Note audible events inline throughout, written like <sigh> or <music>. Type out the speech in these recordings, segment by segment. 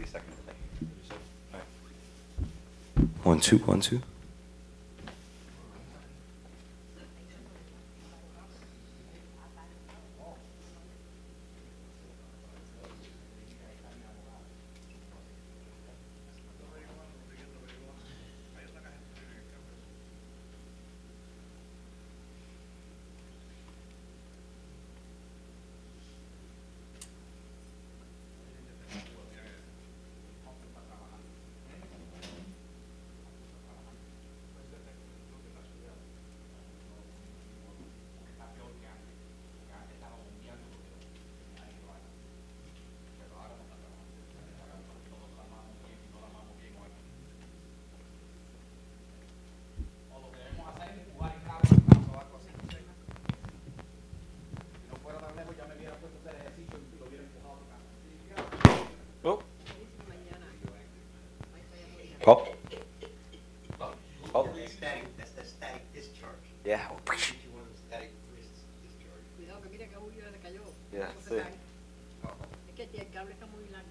already seconded. One, two, one, two. Oh. Paul? Paul? Static, that's the static discharge. Yeah. If you want a static dis- discharge. Cuidado que mira que Julio le cayó. Ya, No se sí. cae. Es que el cable está muy largo.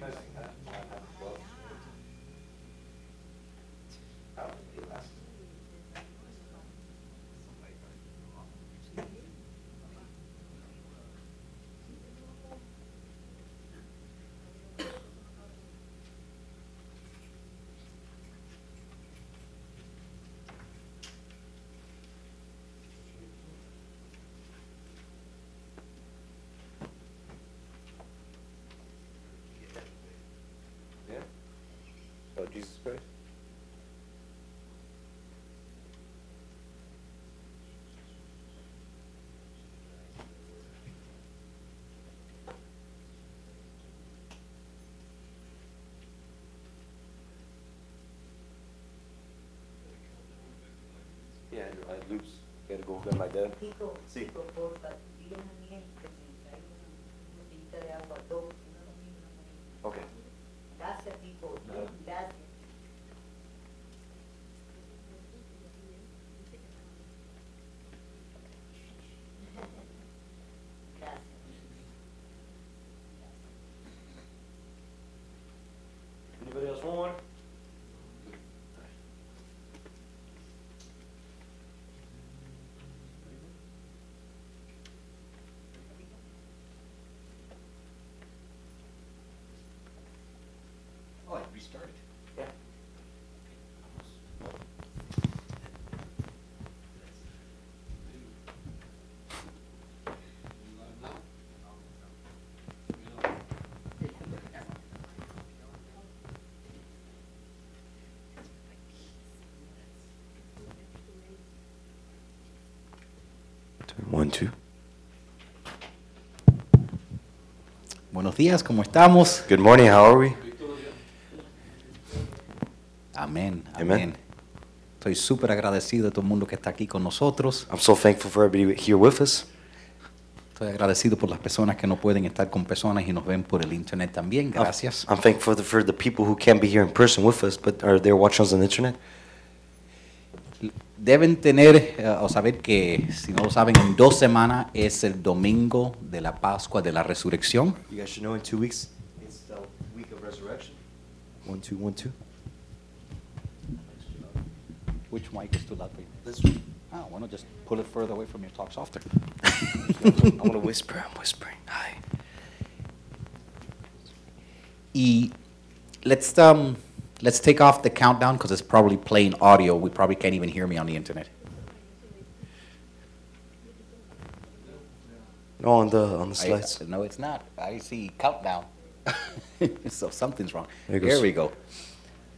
Yeah. Jesus Christ. Yeah, I had loops. Gotta go get my dad. Kiko, Sí. Kiko, Buenos días, ¿cómo estamos? Good morning, how are we? Amén, Amen. amén. Estoy súper agradecido de todo el mundo que está aquí con nosotros. I'm so thankful for everybody here with us. Estoy agradecido por las personas que no pueden estar con personas y nos ven por el internet también. I'm- Gracias. I'm thankful for the, for the people who can't be here in person with us, but are there watching us on the internet. Deben tener eh, o saber que, si no lo saben, en dos semanas es el domingo de la Pascua de la Resurrección. You guys should know in two weeks, it's the week of resurrection. One, two, one, two. Which mic is too loud for you? This one. Ah, bueno, just pull it further away from you, talk softer. I want to whisper, I'm whispering. Hi. Y let's um let's take off the countdown because it's probably playing audio. We probably can't even hear me on the internet. No, on the on the I- slides. no, it's not. I see countdown. <laughs> so something's wrong. There we go.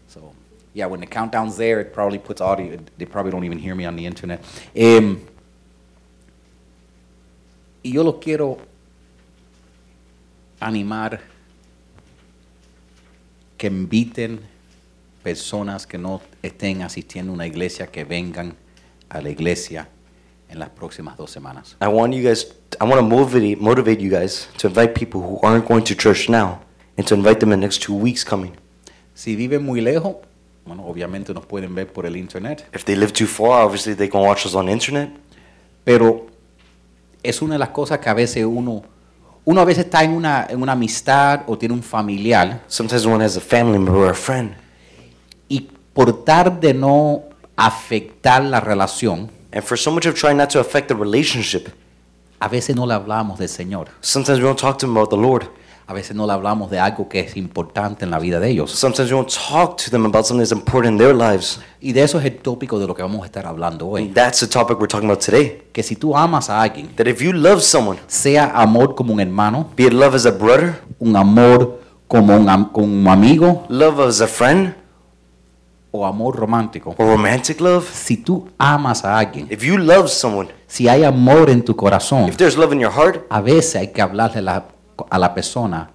So yeah, when the countdown's there, it probably puts audio. They probably don't even hear me on the internet. Y yo lo quiero animar que inviten personas que no estén asistiendo a una iglesia que vengan a la iglesia en las próximas dos semanas. I want you guys. I want to motivate motivate you guys to invite people who aren't going to church now, and to invite them in the next two weeks coming. Si viven muy lejos, bueno, obviamente nos pueden ver por el internet, If they live too far, obviously they can watch us on the internet. pero es una de las cosas que a veces uno, uno a veces está en una, en una amistad o tiene un familiar Sometimes one has a family member or a friend, por tal de no afectar la relación, and for so much of trying not to affect the relationship, a veces no le hablamos del Señor, sometimes we don't talk to them about the Lord. a veces no le hablamos de algo que es importante en la vida de ellos. Sometimes we don't talk to them about something that's important in their lives. Y de eso es el tópico de lo que vamos a estar hablando And hoy. that's the topic we're talking about today. Que si tú amas a alguien, That if you love someone, sea amor como un hermano, be it love as a brother, un amor como un, am- como un amigo love as a friend, o amor romántico, or romantic love, si tú amas a alguien, if you love someone, si hay amor en tu corazón, if there's love in your heart, a veces hay que hablarle la- a la persona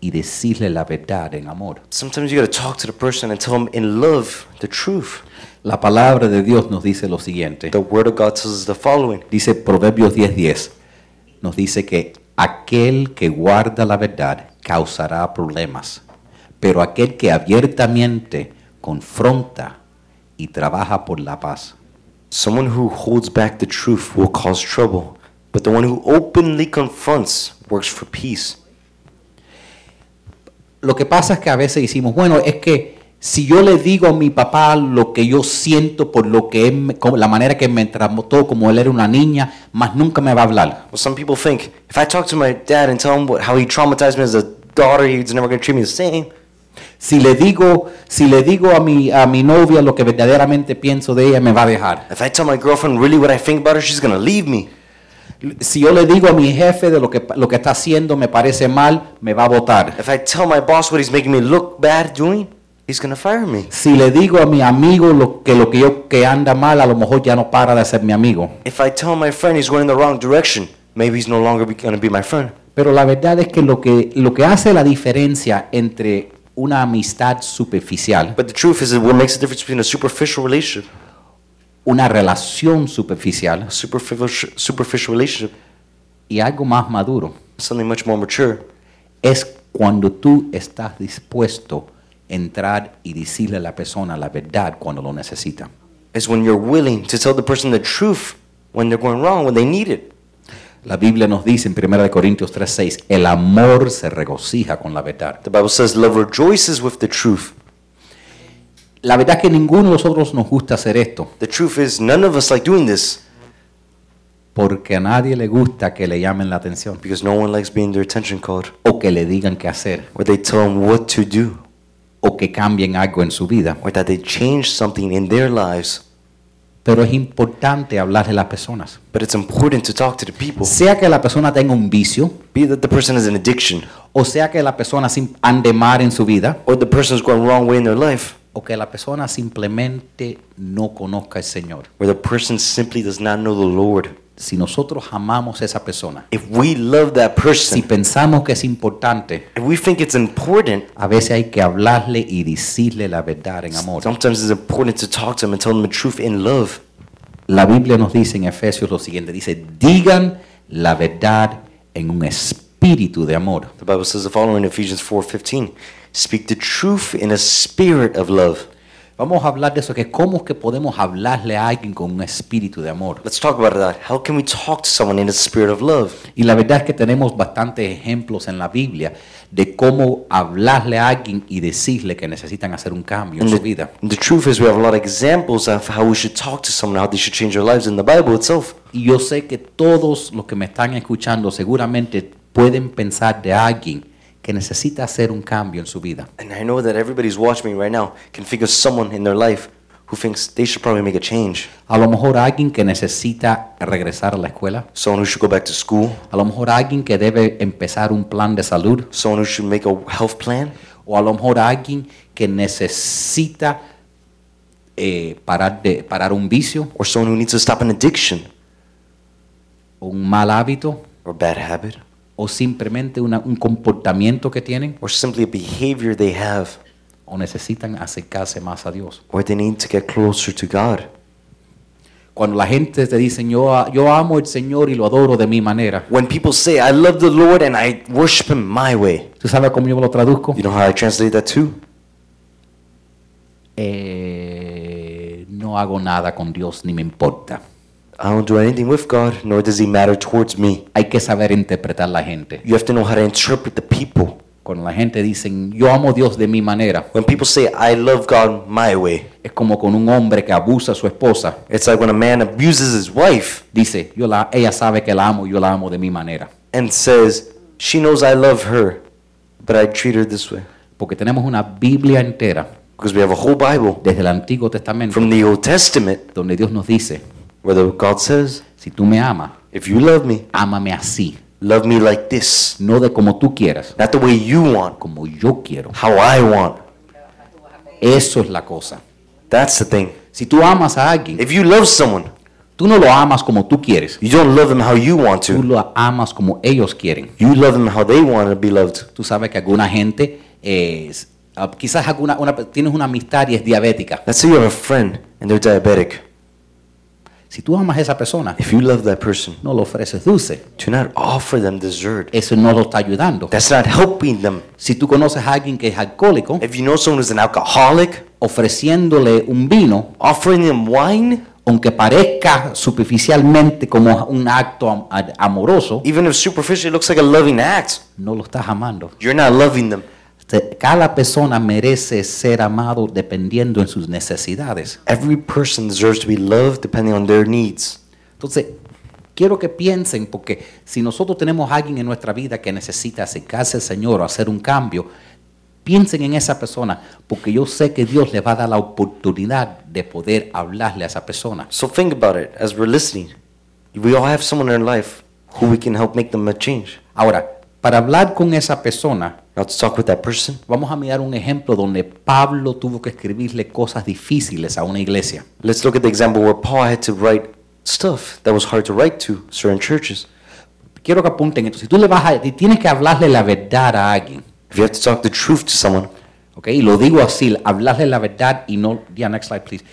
y decirle la verdad en amor. sometimes you got to talk to the person and tell them in love the truth. La palabra de Dios nos dice lo siguiente. The word of God tells us the following. Dice Proverbios 10:10. Nos dice que aquel que guarda la verdad causará problemas, pero aquel que abiertamente confronta y trabaja por la paz. Someone who holds back the truth will cause trouble, but the one who openly confronts works for peace. Lo que pasa es que a veces decimos, bueno, es que si yo le digo a mi papá lo que yo siento por lo que él, la manera que me trató como él era una niña, más nunca me va a hablar. Well, some people think if I talk to my dad and tell him what, how he traumatized me as a daughter, he's never going to treat me the same. Si le digo, si le digo a mi, a mi novia lo que verdaderamente pienso de ella, me va a dejar. If I tell my girlfriend really what I think about her, she's going to leave me. Si yo le digo a mi jefe de lo que, lo que está haciendo me parece mal, me va a votar. If I tell my boss what he's making me look bad doing, he's going to fire me. Si le digo a mi amigo lo que lo que yo que anda mal, a lo mejor ya no para de ser mi amigo. If I tell my friend he's going in the wrong direction, maybe he's no longer going to be my friend. Pero la verdad es que lo que lo que hace la diferencia entre una amistad superficial, But the truth is that what makes the difference between a superficial relationship, una relación superficial a superficial, superficial relationship, y algo más maduro something much more mature, es cuando tú estás dispuesto a entrar y decirle a la persona la verdad cuando lo necesita. is when you're willing to tell the person the truth when they're going wrong, when they need it. La Biblia nos dice en 1 Corintios 3:6, el amor se regocija con la verdad. The Bible says love rejoices with the truth. La verdad es que ninguno de nosotros nos gusta hacer esto, The truth is none of us like doing this porque a nadie le gusta que le llamen la atención because no one likes being their attention called o que le digan qué hacer or they tell them what to do o que cambien algo en su vida. or that they change something in their lives. Pero es importante hablarle a las personas. But it's important to talk to the people. Sea que la persona tenga un vicio, Be that the person has an addiction o sea que la persona ande mal en su vida, or the person's going wrong way in their life o que la persona simplemente no conozca al Señor. or the person simply does not know the Lord. Si nosotros amamos a esa persona, If we love that si person, pensamos que es importante, if we think it's important, a veces hay que hablarle y decirle la verdad en amor. sometimes it's important to talk to them and tell them the truth in love. La Biblia nos dice en Efesios lo siguiente, dice, digan la verdad en un espíritu de amor. The Bible says the following in Ephesians 4:15, speak the truth in a spirit of love. Vamos a hablar de eso, que cómo es que podemos hablarle a alguien con un espíritu de amor. Let's talk about that. How can we talk to someone in a spirit of love? Y la verdad es que tenemos bastantes ejemplos en la Biblia de cómo hablarle a alguien y decirle que necesitan hacer un cambio en su vida. the truth is we have a lot of examples of how we should talk to someone, how they should change their lives in the Bible itself. Y yo sé que todos los que me están escuchando seguramente pueden pensar de alguien que necesita hacer un cambio en su vida. And I know that everybody's watching me right now can think of someone in their life who thinks they should probably make a change. A lo mejor alguien que necesita regresar a la escuela. Someone who should go back to school. A lo mejor alguien que debe empezar un plan de salud. Someone who should make a health plan. O a lo mejor alguien que necesita eh, parar, de, parar un vicio Or someone who needs to stop an addiction un mal hábito or bad habit. O simplemente una- un comportamiento que tienen Or simply a behavior they have. o necesitan acercarse más a Dios. Or they need to get closer to God. Cuando la gente te dice, yo, yo amo al Señor y lo adoro de mi manera, When people say, I love the Lord and I worship Him my way, ¿tú sabes cómo yo lo traduzco? you know how I translate that too? Eh, no hago nada con Dios ni me importa. I don't do anything with God, nor does He matter towards me. Hay que saber interpretar la gente. You have to know how to interpret the people. Cuando la gente dice, yo amo a Dios de mi manera, When people say, I love God my way, es como con un hombre que abusa a su esposa. it's like when a man abuses his wife Dice, yo la, ella sabe que la amo, yo la amo de mi manera. and says, She knows I love her, but I treat her this way. Porque tenemos una Biblia entera, Because we have a whole Bible desde el Antiguo Testamento, from the Old Testament donde Dios nos dice, where the- God says, si tú me amas, If you love me, ámame así, love me like this. no de como tú quieras, Not the way you want, como yo quiero. how I want. Eso es la cosa. That's the thing. Si tú amas a alguien, If you love someone, tú no lo amas como tú quieres, you don't love them how you want tú to. lo amas como ellos quieren. You love them how they want to be loved. Tú sabes que alguna gente, eh, ah, quizás alguna, una- tienes una amistad y es diabética. Let's say you have a friend and they're diabetic. Si tú amas a esa persona, If you love that person, no le ofreces dulce. do not offer them dessert. Eso no lo está ayudando. That's not helping them. Si tú conoces a alguien que es alcohólico, If you know someone who's an alcoholic, ofreciéndole un vino, offering them wine, aunque parezca superficialmente como un acto am- amoroso, even if superficially it looks like a loving act, no lo estás amando. you're not loving them. Te- Cada persona merece ser amado dependiendo en sus necesidades. Every person deserves to be loved depending on their needs. Entonces, quiero que piensen, porque si nosotros tenemos a alguien en nuestra vida que necesita acercarse al Señor o hacer un cambio, piensen en esa persona, porque yo sé que Dios le va a dar la oportunidad de poder hablarle a esa persona. So think about it as we're listening. We all have someone in our life who we can help make them a change. Ahora, para hablar con esa persona, Now to talk with that person, vamos a mirar un ejemplo donde Pablo tuvo que escribirle cosas difíciles a una iglesia. let's look at the example where Paul had to write stuff that was hard to write to certain churches. Quiero que apunten esto. Si tú le vas a, si tienes que hablarle la verdad a alguien, If you have to talk the truth to someone, ¿ok? Y lo digo así, hablarle la verdad y no, yeah, next slide please.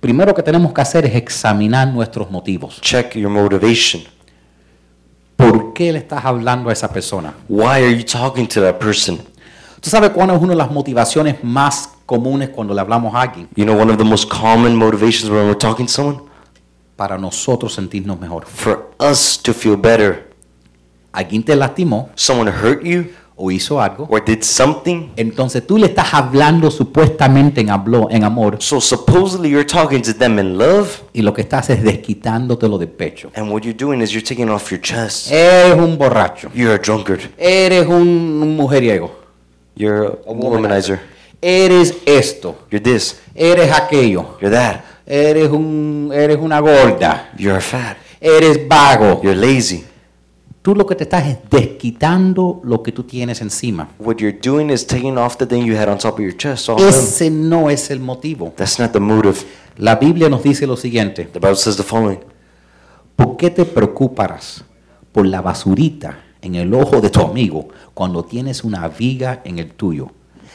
Primero que tenemos que hacer es examinar nuestros motivos. check your motivation. ¿Por qué le estás hablando a esa persona? Why are you talking to that person? ¿Tú sabes cuál es una de las motivaciones más comunes cuando le hablamos a alguien? You know, one of the most common motivations when we're talking to someone? Para nosotros sentirnos mejor. For us to feel better. Alguien te lastimó Someone hurt you o hizo algo. or did something. Entonces tú le estás hablando supuestamente en, hablo- en amor So supposedly you're talking to them in love, y lo que estás es desquitándotelo del pecho. and what you're doing is you're taking off your chest. Eres un borracho. You're a drunkard. Eres un, un mujeriego. You're a womanizer. Eres esto. You're this. Eres aquello. You're that. Eres, un, eres una gorda. You're fat. Eres vago. You're lazy. Tú lo que te estás es desquitando lo que tú tienes encima. What you're doing is taking off the thing you had on top of your chest. All. Ese no es el motivo. That's not the motive. La Biblia nos dice lo siguiente. The Bible says the following ¿Por qué te preocuparás por la basurita en el ojo de tu amigo cuando tienes una viga en el tuyo?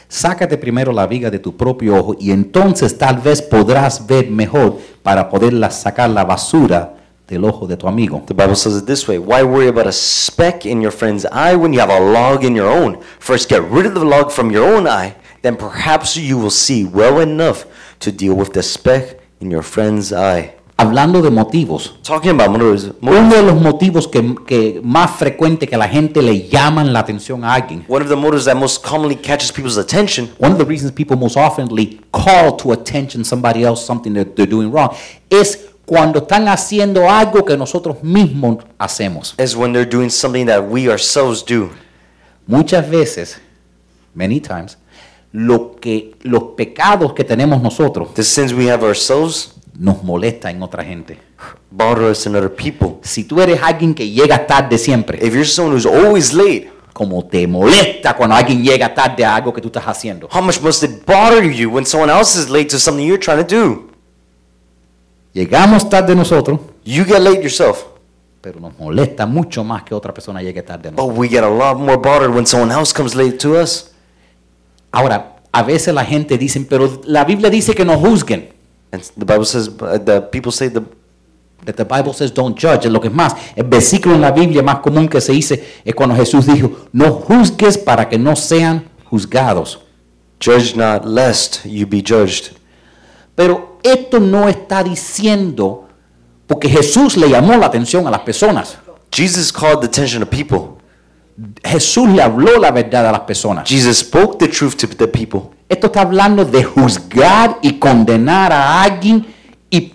Sácate primero la viga de tu propio ojo y entonces tal vez podrás ver mejor para poderla sacar la basura del ojo de tu amigo. The Bible says it this way Why worry about a speck in your friend's eye when you have a log in your own? First, get rid of the log from your own eye, then perhaps you will see well enough to deal with the speck in your friend's eye. Hablando de motivos, Talking about motives, uno de los motivos que, que más frecuente que la gente le llaman la atención a alguien, one of the motives that most commonly catches people's attention one of the reasons people most oftenly call to attention somebody else something that they're doing wrong, es cuando están haciendo algo que nosotros mismos hacemos. is when they're doing something that we ourselves do. muchas veces, many times, lo que, los pecados que tenemos nosotros The sins we have ourselves nos molesta en otra gente. bother us in other people. Si tú eres alguien que llega tarde siempre, If you're someone who's always late, como te molesta cuando alguien llega tarde a algo que tú estás haciendo, how much must it bother you when someone else is late to something you're trying to do? Llegamos tarde nosotros, You get late yourself, pero nos molesta mucho más que otra persona llegue tarde a nosotros. but we get a lot more bothered when someone else comes late to us. Ahora, a veces la gente dice, pero la Biblia dice que no juzguen. And the Bible says, uh, the people say the That the Bible says don't judge. Lo que es más, el versículo en la Biblia más común que se dice es cuando Jesús dijo, no juzgues para que no sean juzgados. judge not lest you be judged. Pero esto no está diciendo, porque Jesús le llamó la atención a las personas. Jesus called the attention of people. Jesús le habló la verdad a las personas. Jesus spoke the truth to the people. Esto está hablando de juzgar y condenar a alguien y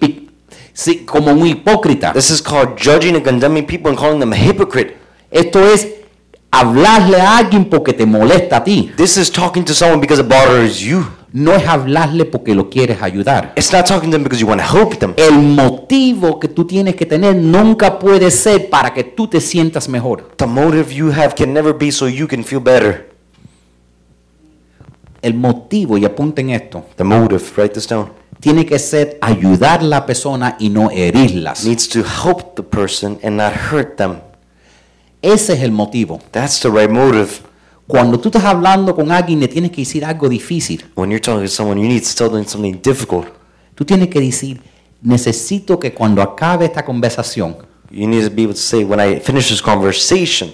sí, como un hipócrita. This is called judging and condemning people and calling them a hypocrite. Esto es hablarle a alguien porque te molesta a ti. This is talking to someone because it bothers you. No es hablarle porque lo quieres ayudar. It's not talking to them because you want to help them. El motivo que tú tienes que tener nunca puede ser para que tú te sientas mejor. The motive you have can never be so you can feel better. El motivo, y apunten esto, The motive, write this down, tiene que ser ayudar a la persona y no herirlas. needs to help the person and not hurt them. Ese es el motivo. That's the right motive. Cuando tú estás hablando con alguien, le tienes que decir algo difícil. When you're talking to someone, you need to tell them something difficult. Tú tienes que decir, necesito que cuando acabe esta conversación, You need to be able to say, when I finish this conversation,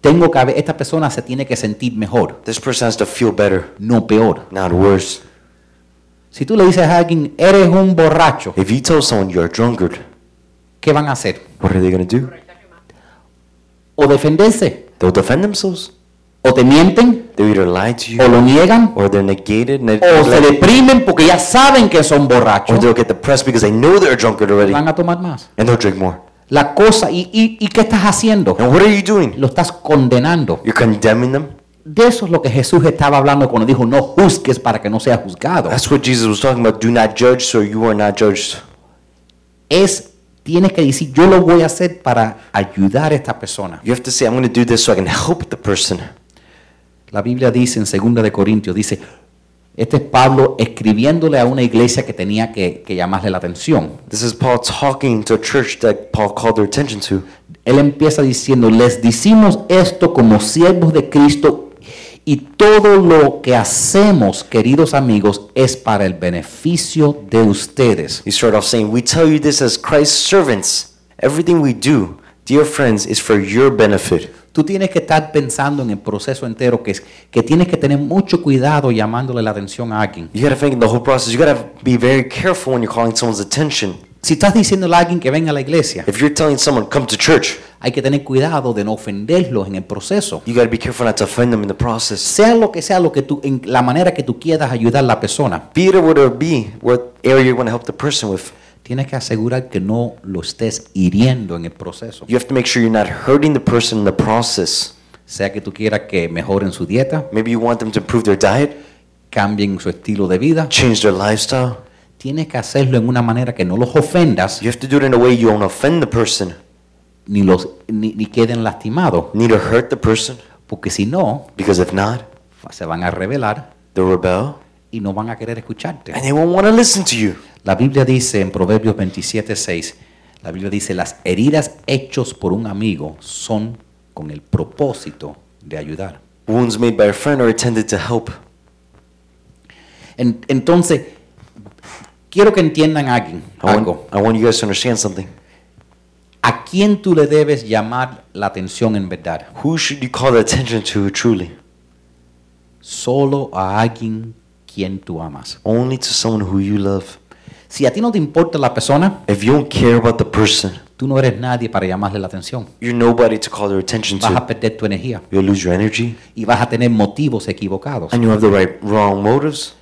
tengo que haber- esta persona se tiene que sentir mejor, this person has to feel better, no peor. not worse. Si tú le dices a alguien, eres un borracho, If you tell someone you're a drunkard, ¿qué van a hacer? what are they going to do? O defenderse, They'll defend themselves. O te mienten, They'll either lie to o you, lo niegan, or they're negated, o se deprimen porque ya saben que son or borrachos. they'll get depressed because they know they're a drunkard already, Van a tomar más. and they'll drink more. La cosa, ¿y, y, y qué estás haciendo? And what are you doing? Lo estás condenando. You're condemning them. De eso es lo que Jesús estaba hablando cuando dijo, no juzgues para que no seas juzgado. That's what Jesus was talking about. Do not judge, so you are not judged. Es, tienes que decir, yo lo voy a hacer para ayudar a esta persona. You have to say, I'm going to do this so I can help the person. La Biblia dice en 2 de Corintios, dice, este es Pablo escribiéndole a una iglesia que tenía que, que llamarle la atención. This is Paul talking to a church that Paul called their attention to. Él empieza diciendo, les decimos esto como siervos de Cristo y todo lo que hacemos, queridos amigos, es para el beneficio de ustedes. He started off saying, We tell you this as Christ's servants. Everything we do, dear friends, is for your benefit. Tú tienes que estar pensando en el proceso entero, que, es, que tienes que tener mucho cuidado llamándole la atención a alguien. You got to think in the whole process. You got to be very careful when you're calling someone's attention. Si estás diciéndole a alguien que venga a la iglesia, If you're telling someone, come to church, hay que tener cuidado de no ofenderlos en el proceso. you got to be careful not to offend them in the process. Sea lo que sea lo que tú, en la manera que tú quieras ayudar a la persona, Be it what it be, what area you want to help the person with. Tienes que asegurar que no lo estés hiriendo en el proceso. You have to make sure you're not hurting the person in the process. Sea que tú quieras que mejoren su dieta, Maybe you want them to improve their diet, cambien su estilo de vida, change their lifestyle. tienes que hacerlo en una manera que no los ofendas You have to do it in a way you don't offend the person, ni, los, ni, ni queden lastimados, neither hurt the person, porque si no, because if not, se van a rebelar they'll rebel y no van a querer escucharte. and they won't want to listen to you. La Biblia dice en Proverbios 27, 6, la Biblia dice, las heridas hechos por un amigo son con el propósito de ayudar. Wounds made by a friend are intended to help. En- entonces, quiero que entiendan alguien, I want, algo. I want you guys to understand something. ¿A quién tú le debes llamar la atención en verdad? Who should you call attention to truly? Solo a alguien quien tú amas. Only to someone who you love. Si a ti no te importa la persona, If you don't care about the person, tú no eres nadie para llamarle la atención. you're nobody to call their attention Vas a to. perder tu energía You'll lose your energy, y vas a tener motivos equivocados. and you have the right wrong motives.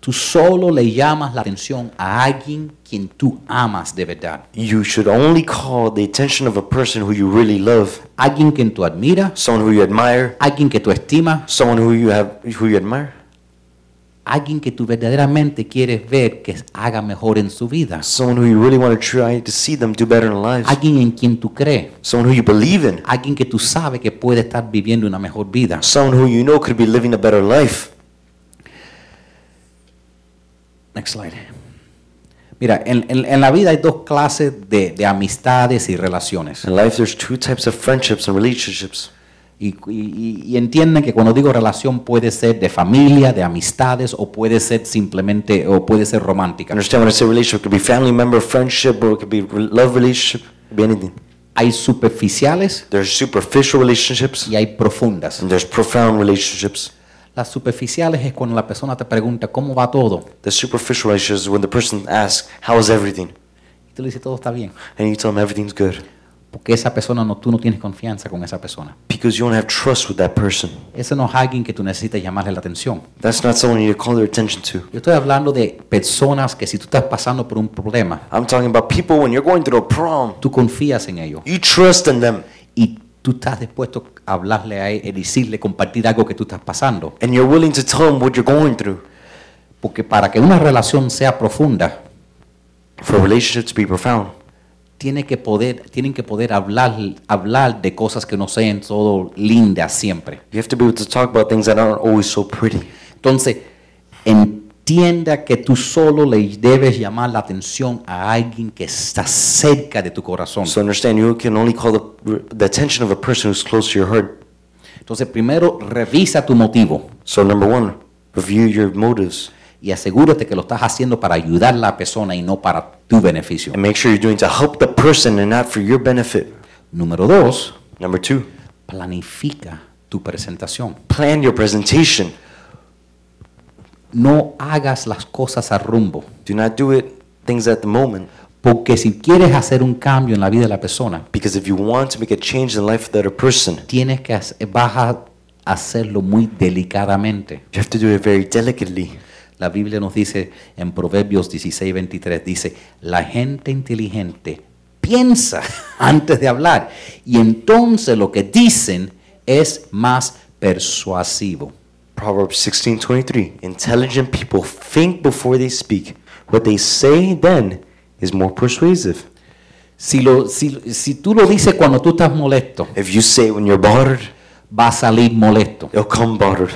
Tú solo le llamas la atención a alguien quien tú amas de verdad. You should only call the attention of a person who you really love, Alguien quien tú admiras, someone who you admire, alguien que tú estimas, someone who you have who you admire, alguien que tú verdaderamente quieres ver que haga mejor en su vida. someone who you really want to try to see them do better in lives, Alguien en quien tú crees, someone who you believe in, alguien que tú sabes que puede estar viviendo una mejor vida. someone who you know could be living a better life. Next slide. Mira, en, en- en la vida hay dos clases de, de amistades y relaciones. In life, there's two types of friendships and relationships. Y, y- y entienden que cuando digo relación puede ser de familia, de amistades o puede ser simplemente o puede ser romántica. Understand when I say relationship? It could be family member, friendship, or it could be love relationship. It could be anything. Hay superficiales There's superficial relationships y hay profundas. and there's profound relationships. Las superficiales es cuando la persona te pregunta cómo va todo The superficial relationships is when the person asks, "How is everything?" y tú le dices todo está bien. and you tell them everything's good Porque esa persona no, tú no tienes confianza con esa persona. because you don't have trust with that person. Ese no es alguien que tú necesitas llamarle la atención. That's not someone you need to call their attention to. Yo estoy hablando de personas que si tú estás pasando por un problema, I'm talking about people when you're going through a problem, tú confías en ellos you trust in them y tú estás dispuesto a hablarle a él, decirle, compartir algo que tú estás pasando. and you're willing to tell them what you're going through. Porque para que una relación sea profunda, For a relationship to be profound, tiene que poder, tienen que poder hablar, hablar de cosas que no sean todo lindas siempre. you have to be able to talk about things that aren't always so pretty. Entonces, entienda que tú solo le debes llamar la atención a alguien que está cerca de tu corazón. So understand, you can only call the, the attention of a person who's close to your heart. Entonces, primero revisa tu motivo So number one, review your motives y asegúrate que lo estás haciendo para ayudar a la persona y no para tu beneficio. and make sure you're doing to help the person and not for your benefit. Número dos, Number two, planifica tu presentación. plan your presentation. No hagas las cosas a rumbo, Do not do it things at the moment. porque si quieres hacer un cambio en la vida de la persona, Because if you want to make a change in the life of the other person, tienes que vas a hacerlo muy delicadamente. you have to do it very delicately. La Biblia nos dice en Proverbios 16, 23, dice, la gente inteligente piensa <laughs> antes de hablar y entonces lo que dicen es más persuasivo. Proverbs 16:23. Intelligent people think before they speak. What they say then is more persuasive. Si, lo, si, si tú lo dices cuando tú estás molesto, If you say when you're bothered, va a salir molesto. it'll come bothered.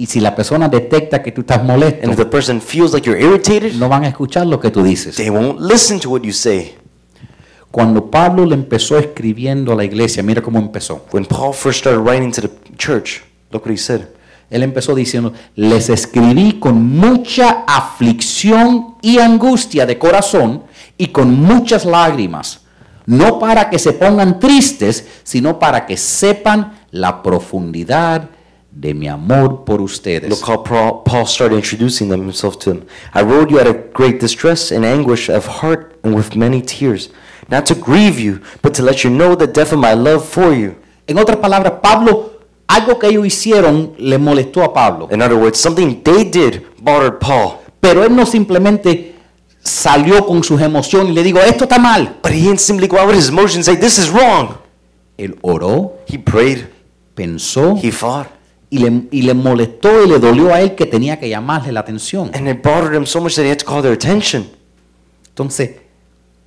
Y si la persona detecta que tú estás And molesto, if the person feels like you're irritated, no van a escuchar lo que tú dices. they won't listen to what you say. Cuando Pablo le empezó escribiendo a la iglesia, mira cómo empezó. When Paul first started writing to the church, look what he said. Él empezó diciendo, les escribí con mucha aflicción y angustia de corazón y con muchas lágrimas, no para que se pongan tristes, sino para que sepan la profundidad de mi amor por ustedes. Look how Paul started introducing them himself to them. I wrote you out of great distress and anguish of heart and with many tears, not to grieve you, but to let you know the depth of my love for you. En otras palabras, Pablo, algo que ellos hicieron le molestó a Pablo, In other words, something they did bothered Paul. pero él no simplemente salió con sus emociones y le dijo, esto está mal. But he didn't simply go out with his emotions and say, This is wrong. Él oró, He prayed, pensó he fought, y le, y le molestó y le dolió a él que tenía que llamarle la atención. and it bothered him so much that he had to call their attention. Entonces,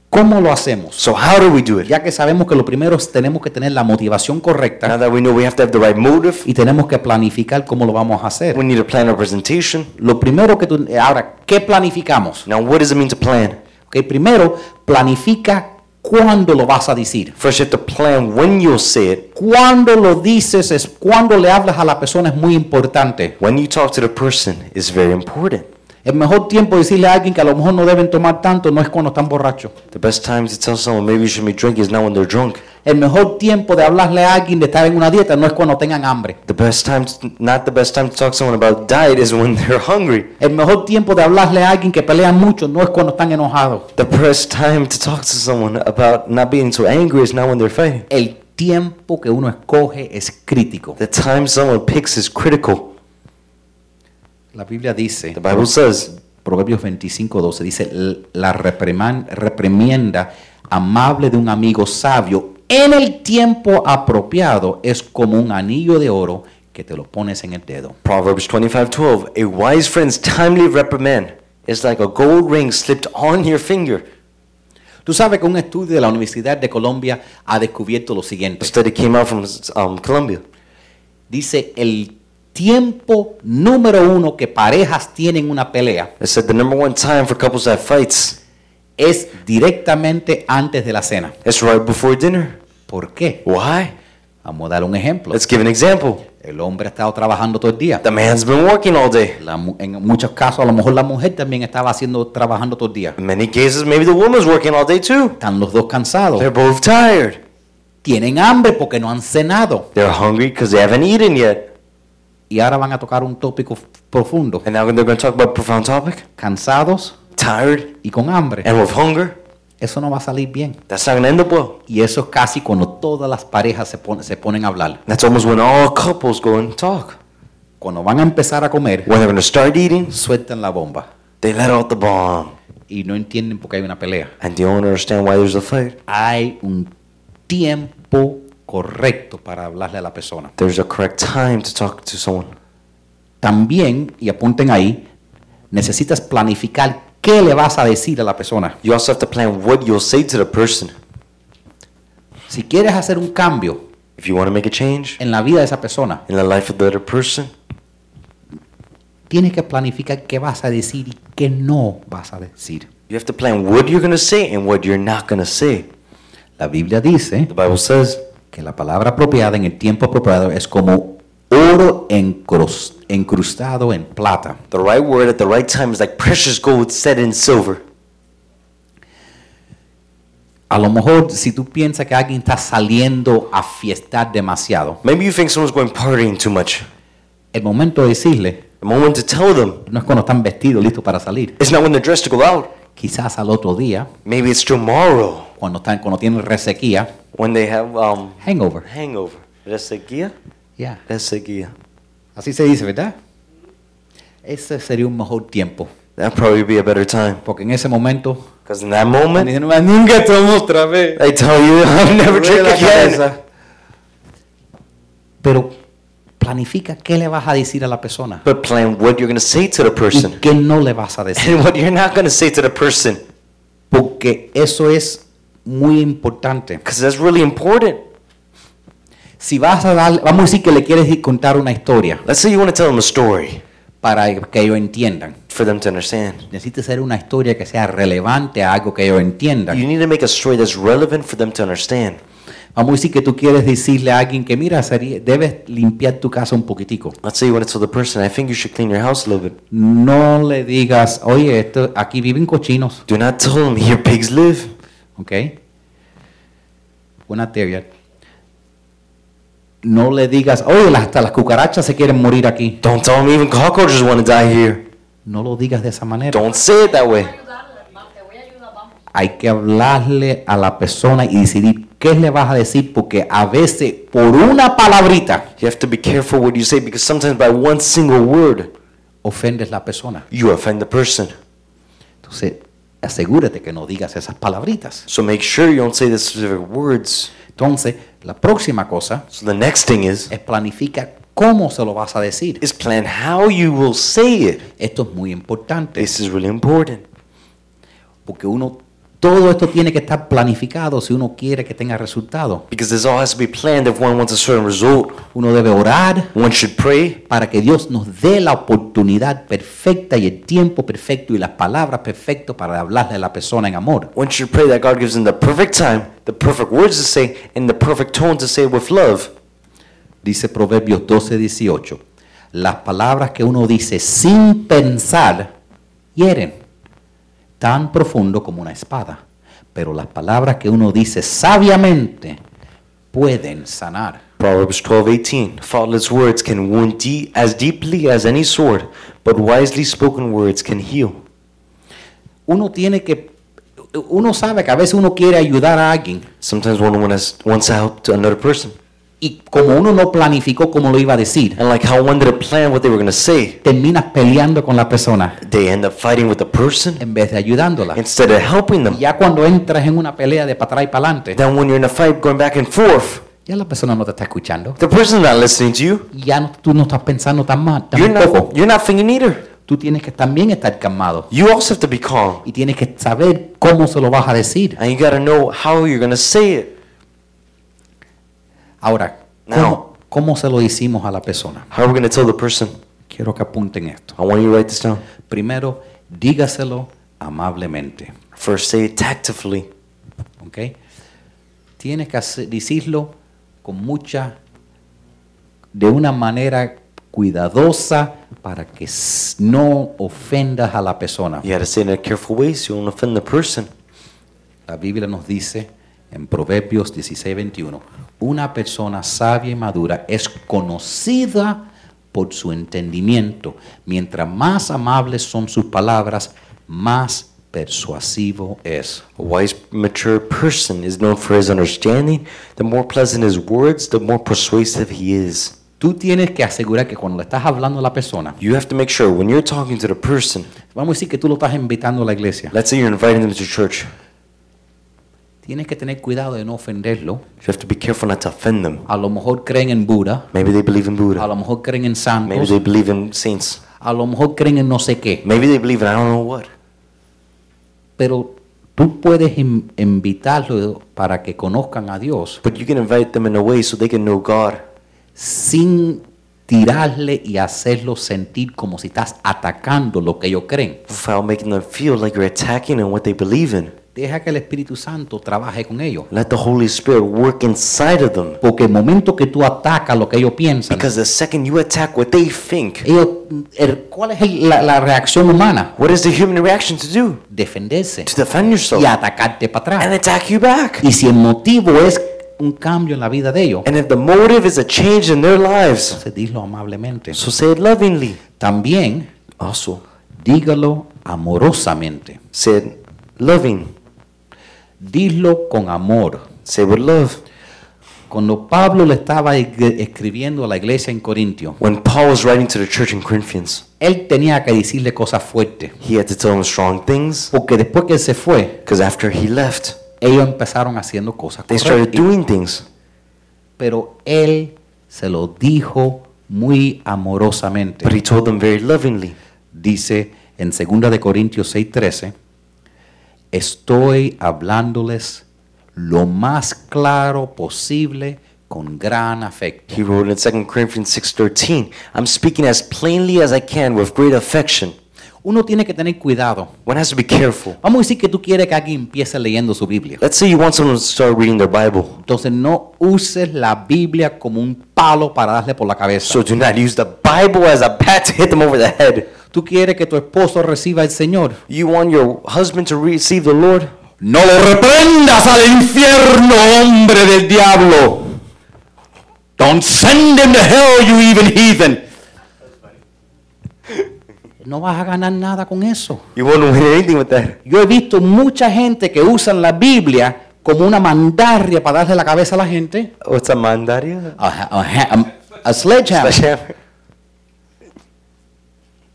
¿cómo lo hacemos? So, how do we do it? Ya que sabemos que lo primero es tenemos que tener la motivación Now correcta that we know we have to have the right motive, y tenemos que planificar cómo lo vamos a hacer. we need to plan our presentation. Lo primero que tú, ahora, ¿qué planificamos? Now, what does it mean to plan? Ok, primero, planifica cuándo lo vas a decir. First, you have to plan when you'll say it. Cuando lo dices, es cuando le hablas a la persona es muy importante. When you talk to the person is very important. El mejor tiempo de decirle a alguien que a lo mejor no deben tomar tanto no es cuando están borrachos. The best time to tell someone maybe you shouldn't be drinking is not when they're drunk. El mejor tiempo de hablarle a alguien de estar en una dieta no es cuando tengan hambre. The best time, to, not the best time to talk to someone about diet is when they're hungry. El mejor tiempo de hablarle a alguien que pelea mucho no es cuando están enojados. The best time to talk to someone about not being so angry is not when they're fighting. El tiempo que uno escoge es crítico. The time someone picks is critical. La Biblia dice, The Bible says, Proverbios 25, 12 dice, "L- la repriman- reprimienda amable de un amigo sabio en el tiempo apropiado es como un anillo de oro que te lo pones en el dedo. Proverbs 25:12 A wise friend's timely reprimand is like a gold ring slipped on your finger. Tú sabes que un estudio de la Universidad de Colombia ha descubierto lo A siguiente. study came out from um, Colombia. Dice, el tiempo número uno que parejas tienen una pelea It said the number one time for couples that fights es directamente antes de la cena. is right before dinner. ¿Por qué? Why? Vamos a dar un ejemplo. Let's give an example. El hombre ha estado trabajando todo el día. The man's been working all day. La en muchos casos, a lo mejor la mujer también estaba haciendo, trabajando todo el día. In many cases, maybe the woman's working all day too. Están los dos cansados. They're both tired. Tienen hambre porque no han cenado. They're hungry because they haven't eaten yet. Y ahora van a tocar un tópico profundo. And now they're going to talk about a profound topic. Cansados Tired y con hambre. and with hunger. Eso no va a salir bien. That's not going to end up well. Y eso es casi cuando todas las parejas se, pon- se ponen a hablar. That's almost when all couples go and talk. Cuando van a empezar a comer, When they're going to start eating, sueltan la bomba. they let out the bomb. Y no entienden por qué hay una pelea. And they don't understand why there's a fight. Hay un tiempo correcto para hablarle a la persona. There's a correct time to talk to someone. También, y apunten ahí, necesitas planificar qué le vas a decir a la persona. You also have to plan what you'll say to the person. Si quieres hacer un cambio If you want to make a change en la vida de esa persona, in the life of the other person, tienes que planificar qué vas a decir y qué no vas a decir. you have to plan what you're going to say and what you're not going to say. La Biblia dice The Bible says que la palabra apropiada en el tiempo apropiado es como oro encrus- encrustado en plata. the right word at the right time is like precious gold set in silver. A lo mejor si tú piensas que alguien está saliendo a fiestar demasiado, Maybe you think someone's going partying too much. el momento de decirle The moment to tell them no es cuando están vestidos listos para salir. is not when they're dressed to go out. Quizás al otro día, Maybe it's tomorrow cuando están cuando tienen resequía, when they have um, hangover. hangover. Resequía? Ya, Resequía. así se dice, ¿verdad? Ese sería un mejor tiempo, That'd probably be a better time. porque en ese momento Because in that moment, dicen, "Ma, nunca tomo otra vez. I tell you, I'll never drink again. Pero planifica qué le vas a decir a la persona But plan what you're going to say to the y person qué no le vas a <laughs> decir, and what you're not going to say to the person. porque eso es muy importante. Because that's really important. Si vas a dar, vamos a decir que le quieres contar una historia Let's say you want to tell them a story para que ellos entiendan. for them to understand. Necesita ser una historia que sea relevante a algo que ellos entiendan. You need to make a story that's relevant for them to understand. Vamos a decir que tú quieres decirle a alguien que mira, sería- debes limpiar tu casa un poquitico. Let's say you want to tell the person, I think you should clean your house a little bit. No le digas, oye, esto, aquí viven cochinos, Do not tell them here pigs live. ¿ok? Una teoría. No le digas, oye, hasta las cucarachas se quieren morir aquí. Don't tell them even cockroaches want to die here. No lo digas de esa manera. Don't say it that way. Hay que hablarle a la persona y decidir qué le vas a decir, porque a veces por una palabrita You have to be careful what you say because sometimes by one single word, ofendes la persona. you offend the person. Entonces, asegúrate que no digas esas palabritas. So make sure you don't say the specific words. Entonces, la próxima cosa So the next thing is, es planifica cómo se lo vas a decir. is plan how you will say it. Esto es muy importante, This is really important porque uno, todo esto tiene que estar planificado si uno quiere que tenga resultado. because this all has to be planned if one wants a certain result. Uno debe orar One should pray para que Dios nos dé la oportunidad perfecta y el tiempo perfecto y las palabras perfectas para hablarle a la persona en amor. One should pray that God gives them the perfect time, the perfect words to say, and the perfect tone to say it with love. Dice Proverbios 12, 18. Las palabras que uno dice sin pensar hieren, tan profundo como una espada. Pero las palabras que uno dice sabiamente pueden sanar. Proverbs 12:18 Thoughtless words can wound de- as deeply as any sword, but wisely spoken words can heal. Uno tiene que, uno sabe que a veces uno quiere ayudar a alguien Sometimes one wants, wants to help to another person, Y como uno no planificó cómo lo iba a decir, And like how one didn't plan what they were going to say, terminas peleando con la persona they end up fighting with the person en vez de ayudándola. instead of helping them. ya cuando entras en una pelea de para atrás y para adelante, Then when you're in a fight going back and forth, ya la persona no te está escuchando. the person's not listening to you. Ya no- tú no estás pensando tan mal, You're not, you're not thinking either. Tú tienes que también estar calmado. You also have to be calm. Y tienes que saber cómo se lo vas a decir. And you got to know how you're going to say it. Ahora. ¿cómo, cómo se lo hicimos a la persona? How are we going to tell the person? Quiero que apunten esto. I want you to write this down. Primero, dígaselo amablemente. First, say it tactfully. ¿Ok? Tienes que hacer- decirlo con mucha, de una manera cuidadosa para que no ofendas a la persona. You got to say it in a careful way so you won't offend the person. La Biblia nos dice en Proverbios 16, 21, una persona sabia y madura es conocida por su entendimiento. Mientras más amables son sus palabras, más persuasivo es. A wise, mature person is known for his understanding. The more pleasant his words, the more persuasive he is. Tú tienes que asegurar que cuando le estás hablando a la persona, You have to make sure when you're talking to the person, vamos a decir que tú lo estás invitando a la iglesia, let's say you're inviting them to church, tienes que tener cuidado de no ofenderlo. you have to be careful not to offend them. A lo mejor creen en Buda, Maybe they believe in a Buddha. lo mejor creen en Maybe santos, they believe in saints. a lo mejor creen en no sé qué. Maybe they believe in I don't know what. Pero tú puedes in- invitarlo para que conozcan a Dios But you can invite them in a way so they can know God sin tirarle y hacerlo sentir como si estás atacando lo que ellos creen. without making them feel like you're attacking in what they believe in. Deja que el Espíritu Santo trabaje con ellos. Let the Holy Spirit work inside of them. Porque el momento que tú atacas lo que ellos piensan, Because the second you attack what they think, ellos, el- ¿cuál es el- la, la reacción humana? what is the human reaction to do? Defenderse To defend yourself y atacarte para and atrás. attack you back. Y si el motivo es un cambio en la vida de ellos, And if the motive is a change in their lives, entonces dilo amablemente. so say it lovingly. También Also, dígalo amorosamente. say it loving. Dilo con amor. Say it with love. Cuando Pablo le estaba escribiendo a la iglesia en Corintio, When Paul was writing to the church in Corinthians, él tenía que decirle cosas fuertes. he had to tell them strong things Porque después que él se fue, because after he left, ellos empezaron haciendo cosas they started correctas. doing things. Pero él se lo dijo muy amorosamente. But he told them very lovingly. Dice en 2 de Corintios 6:13, estoy hablándoles lo más claro posible con gran afecto. He wrote in 2 Corinthians 6:13, I'm speaking as plainly as I can with great affection. Uno tiene que tener cuidado. One has to be careful. Vamos a decir que tú quieres que alguien empiece leyendo su Biblia. Let's say you want someone to start reading their Bible. Entonces no uses la Biblia como un palo para darle por la cabeza. So do not use the Bible as a bat to hit them over the head. Tú quieres que tu esposo reciba al Señor. You want your husband to receive the Lord? No lo reprendas al infierno, hombre del diablo. Don't send him to hell, you even heathen. No vas a ganar nada con eso. You won't win anything with that. Yo he visto mucha gente que usan la Biblia como una mandarria para darle la cabeza a la gente. What's a mandaria? A, a- a- a sledgehammer. Sledgehammer.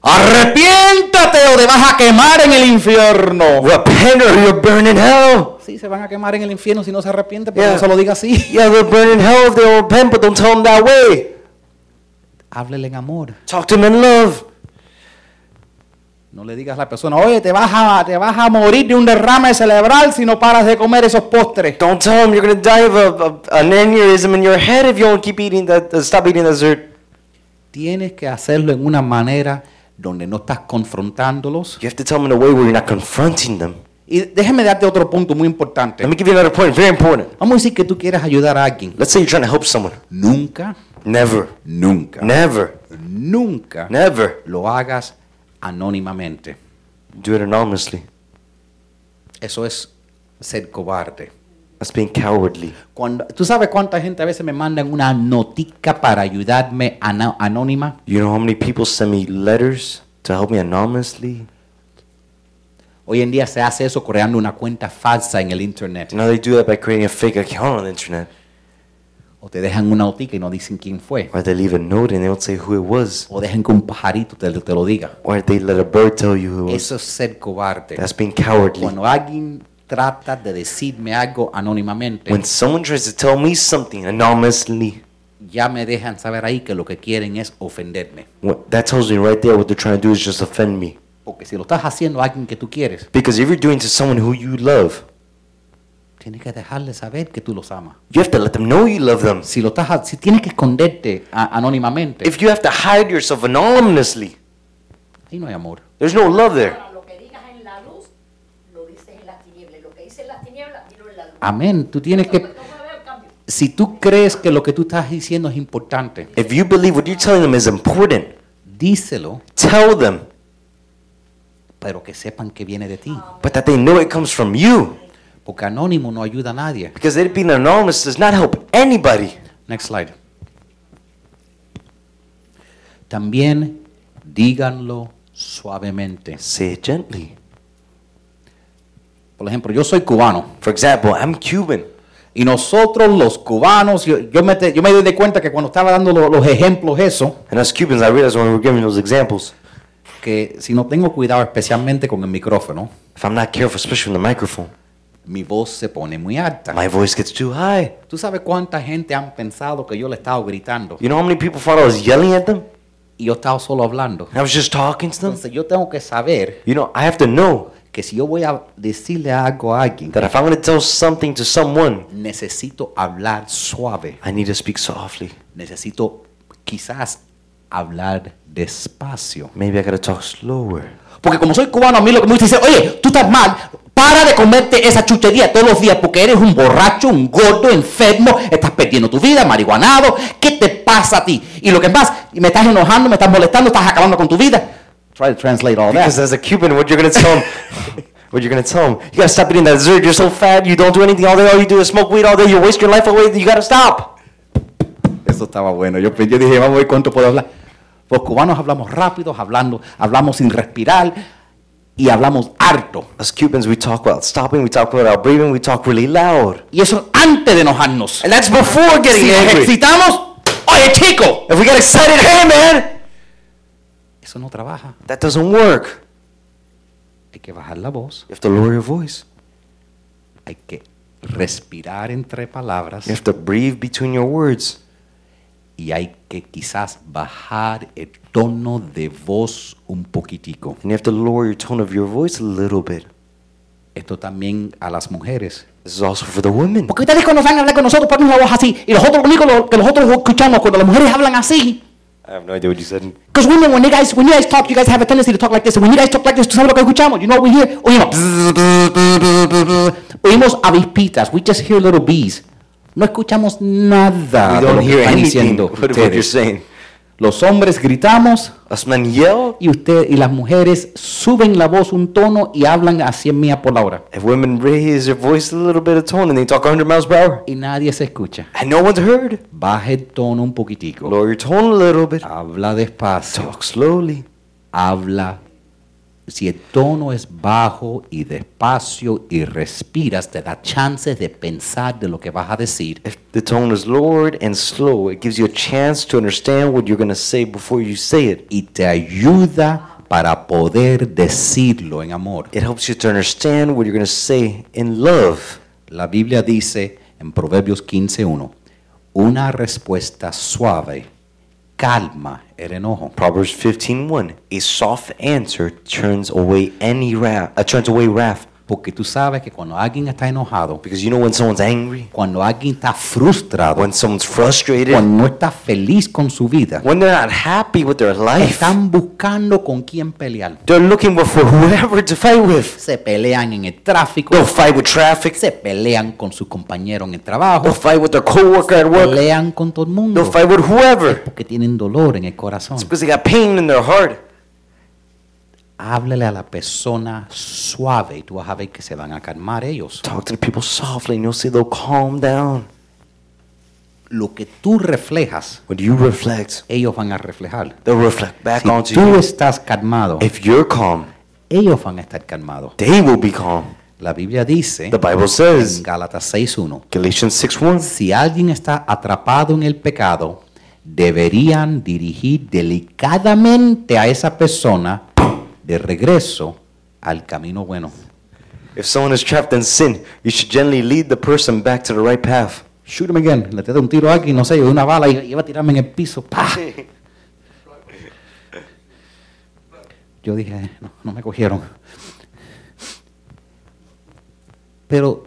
Arrepiéntate o te vas a quemar en el infierno. Repent or you'll burn in hell. Sí, se van a quemar en el infierno si no se arrepiente, pero Yeah. no se lo diga así. Yeah, they'll burn in hell if they don't repent, but don't tell them that way. Háblele en amor. Talk to them in love. No le digas a la persona, oye, te vas a, te vas a morir de un derrame cerebral si no paras de comer esos postres. Don't tell them you're gonna die of a, a, an aneurysm in your head if you don't keep eating that. Uh, stop eating dessert. Tienes que hacerlo en una manera donde no estás confrontándolos. You have to tell them in a way where you're not confronting them. Y déjeme darte otro punto muy importante. Let me give you another point, very important. Vamos a decir que tú quieres ayudar a alguien. Let's say you're trying to help someone. Nunca, Never, nunca, never, nunca never lo hagas anónimamente. do it anonymously. Eso es ser cobarde. That's being cowardly. Cuando, ¿Tú sabes cuánta gente a veces me mandan una notica para ayudarme anónima? You know how many people send me letters to help me anonymously? Hoy en día se hace eso creando una cuenta falsa en el internet. Now they do that by creating a fake account on the internet. O te dejan una notica y no dicen quién fue. Or they leave a note and they don't say who it was. O dejan que un pajarito te, te lo diga. Or they let a bird tell you who it was. Eso es ser cobarde. That's being cowardly. Cuando alguien trata de decirme algo anónimamente, When someone tries to tell me something anonymously, ya me dejan saber ahí que lo que quieren es ofenderme. what, that tells me right there what they're trying to do is just offend me. Porque si lo estás haciendo a alguien que tú quieres, Because if you're doing to someone who you love, tienes que dejarle saber que tú los amas. you have to let them know you love them. Si lo estás, ha- si tienes que esconderte a- anónimamente, If you have to hide yourself anonymously, ahí no hay amor. there's no love there. Ahora, lo que digas en la luz, lo dices en las tinieblas. Lo que dices en las tinieblas, dilo en la luz. Amén. Tú tienes que, si tú crees que lo que tú estás diciendo es importante, If you believe what you're telling them is important, díselo, tell them, pero que sepan que viene de ti. but that they know it comes from you. Porque anónimo no ayuda a nadie. Because it being anonymous does not help anybody. Next slide. También díganlo suavemente. Say it gently. Por ejemplo, yo soy cubano For example, I'm Cuban. y nosotros los cubanos, yo, yo me, te- yo me de cuenta que cuando estaba dando lo- los ejemplos eso, And us Cubans, I realized when we were giving those examples, que si no tengo cuidado especialmente con el micrófono, if I'm not careful, especially with the microphone, mi voz se pone muy alta. my voice gets too high. ¿Tú sabes cuánta gente han pensado que yo le estaba gritando You know how many people thought I was yelling at them? y yo estaba solo hablando? I was just talking to them. Entonces yo tengo que saber You know, I have to know que si yo voy a decirle algo a alguien, that if I'm going to tell something to someone, necesito hablar suave. I need to speak softly. Necesito quizás hablar despacio. Maybe I got to talk slower. Porque como soy cubano, a mí lo que me decir, oye, tú estás mal, para de comerte esa chuchería todos los días porque eres un borracho, un gordo, enfermo, estás perdiendo tu vida, marihuanado, ¿qué te pasa a ti? Y lo que más, me estás enojando, me estás molestando, estás acabando con tu vida. Try to translate all Because that. as a Cuban, what you're going to tell them, <laughs> what you're going to tell them, you got to stop eating that dessert. You're so fat. You don't do anything all day. All you do is smoke weed all day. You waste your life away. You got to stop. Eso estaba bueno. Yo, yo dije, vamos a ver cuánto puedo hablar. Los cubanos hablamos rápido, hablando, hablamos sin respirar y hablamos harto. As Cubans, we talk about stopping. We talk without breathing. We talk really loud. Y eso antes de enojarnos. And that's before getting Si angry. excitamos, oye chico, If we get excited, hey man, eso no trabaja. that doesn't work. Hay que bajar la voz, You have to lower your voice. hay que respirar entre palabras You have to breathe between your words. y hay que quizás bajar el tono de voz un poquitico. And you have to lower your tone of your voice a little bit. Esto también a las mujeres. This is also for the women. Porque ustedes cuando van a hablar con nosotros ponen una voz así y nosotros lo único lo- que nosotros escuchamos cuando las mujeres hablan así. I have no idea what you said. Because women, when you guys, when you guys talk, you guys have a tendency to talk like this. And when you guys talk like this, ¿tú sabes lo que escuchamos? You know what we hear? Oímos. Oímos avispitas. We just hear little bees. No escuchamos nada we don't hear anything what, <laughs> what you're saying. Los hombres gritamos Us men yell. y usted y las mujeres suben la voz un tono y hablan a 100 millas por la hora. If women raise their voice a little bit of tone and they talk 100 miles per hour, Y nadie se escucha. and no one's heard, Baja el tono un poquitico. lower your tone a little bit. Habla despacio. Talk slowly. habla. Si el tono es bajo y despacio y respiras, te da chances de pensar de lo que vas a decir. If the tone is lowered and slow, it gives you a chance to understand what you're going to say before you say it. Y te ayuda para poder decirlo en amor. It helps you to understand what you're going to say in love. La Biblia dice en Proverbios 15.1, una respuesta suave calma el enojo. Proverbs 15:1. A soft answer turns away any wrath, uh, turns away wrath. Porque tú sabes que cuando alguien está enojado, Because you know when someone's angry, cuando alguien está frustrado, when someone's frustrated, cuando no está feliz con su vida, when they're not happy with their life, están buscando con quién pelear. they're looking for whoever to fight with. Se pelean en el tráfico, They'll fight with traffic. se pelean con su compañero en el trabajo, They'll fight with their coworker at work. pelean con todo el mundo They'll fight with whoever. porque tienen dolor en el corazón. It's because they got pain in their heart. Háblele a la persona suave y tú vas a ver que se van a calmar ellos. Talk to the people softly and you'll see they'll calm down. Lo que tú reflejas, When you reflect, ellos van a reflejar. they'll reflect back onto Si tú you. estás calmado, If you're calm, ellos van a estar calmados. they will be calm. La Biblia dice The Bible en says, Gálatas 6.1, Galatians 6 1, si alguien está atrapado en el pecado, deberían dirigir delicadamente a esa persona de regreso al camino bueno. if someone is trapped in sin, you should gently lead the person back to the right path. Shoot him again. Le tiro un tiro aquí, no sé, yo una bala y iba a tirarme en el piso. ¡Pah! <laughs> Yo dije, no, no me cogieron. Pero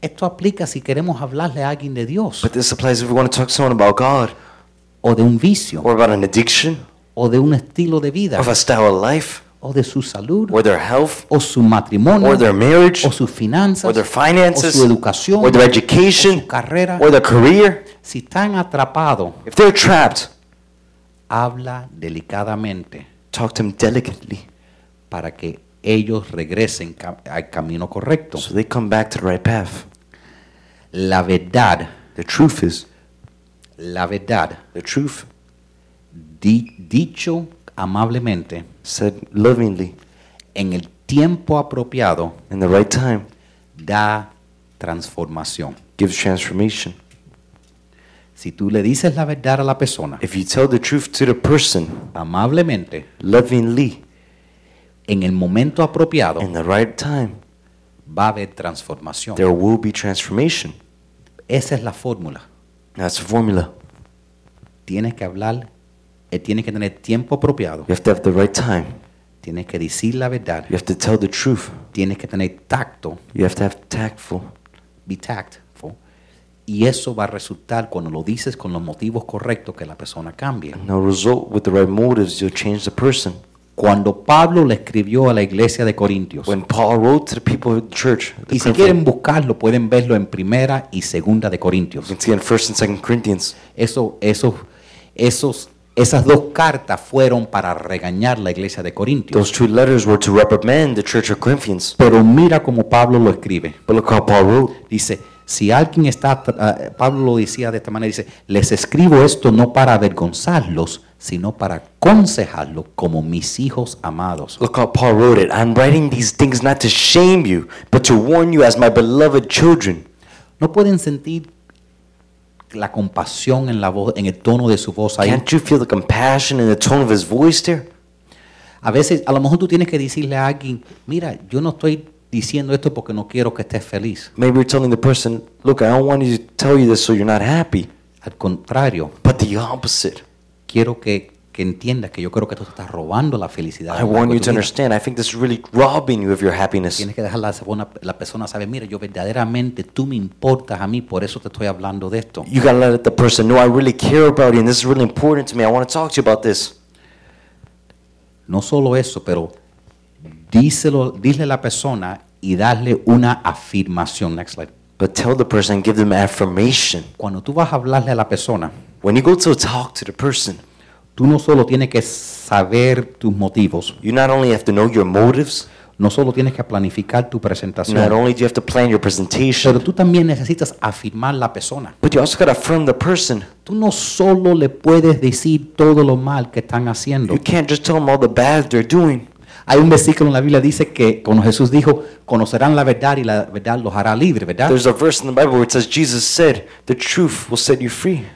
esto aplica si queremos hablarle a alguien de Dios, But this applies if we want to talk to someone about God, o de un vicio, or about an addiction, o de un estilo de vida, of a style of life, o de su salud, or their health, o su matrimonio, or their marriage, o sus finanzas, or their o finances, su educación, or their o education, su carrera. or their career. Si están atrapados, If they're trapped, habla delicadamente talk to them delicately para que ellos regresen al camino correcto. so they come back to the right path. La verdad, The truth is, la verdad, the truth di- dicho amablemente, said lovingly en el tiempo apropiado, in the right time da transformación. gives transformation. Si tú le dices la verdad a la persona, If you tell the truth to the person amablemente, lovingly en el momento apropiado, in the right time, va a haber transformación. there will be transformation. Esa es la fórmula. That's the formula. Tienes que hablar, eh, tienes que tener tiempo apropiado, You have to have the right time. tienes que decir la verdad, You have to tell the truth. tienes que tener tacto, You have to have tactful. be tactful. Y eso va a resultar cuando lo dices con los motivos correctos que la persona cambie. And the result with the right motives, you'll change the person. Cuando Pablo le escribió a la iglesia de Corintios, When Paul wrote to the people of the church, the y si quieren buscarlo, pueden verlo en primera y segunda de Corintios. you can see in First and Second Corinthians. Eso, eso, esos, esas dos cartas fueron para regañar la iglesia de Corintios. Those two letters were to reprimand the church of Corinthians. Pero mira cómo Pablo lo escribe. But look how Paul wrote. Dice, si alguien está, ah, Pablo lo decía de esta manera, dice, les escribo esto no para avergonzarlos, sino para aconsejarlos como mis hijos amados. Look how Paul wrote it. I'm writing these things not to shame you, but to warn you as my beloved children. ¿No pueden sentir la compasión en la voz, en el tono de su voz ahí? Can't you feel the compassion in the tone of his voice there? A veces, a lo mejor tú tienes que decirle a alguien, mira, yo no estoy diciendo esto porque no quiero que estés feliz. Maybe you're telling the person, look, I don't want you to tell you this so you're not happy. Al contrario, But the opposite. quiero que, que entiendas que yo creo que te está robando la felicidad. I want you to vida. understand. I think this is really robbing you of your happiness. Tienes que dejar la, la persona saber, mira, yo verdaderamente tú me importas a mí, por eso te estoy hablando de esto. You gotta let the person know I really care about you and this is really important to me. I want to talk to you about this. No solo eso, pero díselo, dile a la persona y darle una afirmación. Next slide. But tell the person, give them affirmation. Cuando tú vas a hablarle a la persona, When you go to talk to the person, tú no solo tienes que saber tus motivos, you not only have to know your motives, no solo tienes que planificar tu not presentación, only do you have to plan your pero presentation, tú también necesitas afirmar la persona. but you also gotta affirm the person. Tú no solo le puedes decir todo lo mal que están haciendo. You can't just tell them all the bad they're doing. Hay un versículo en la Biblia dice que cuando Jesús dijo, conocerán la verdad y la verdad los hará libre, ¿verdad? There's a verse in the Bible where it says, Jesus said, the truth will set you free.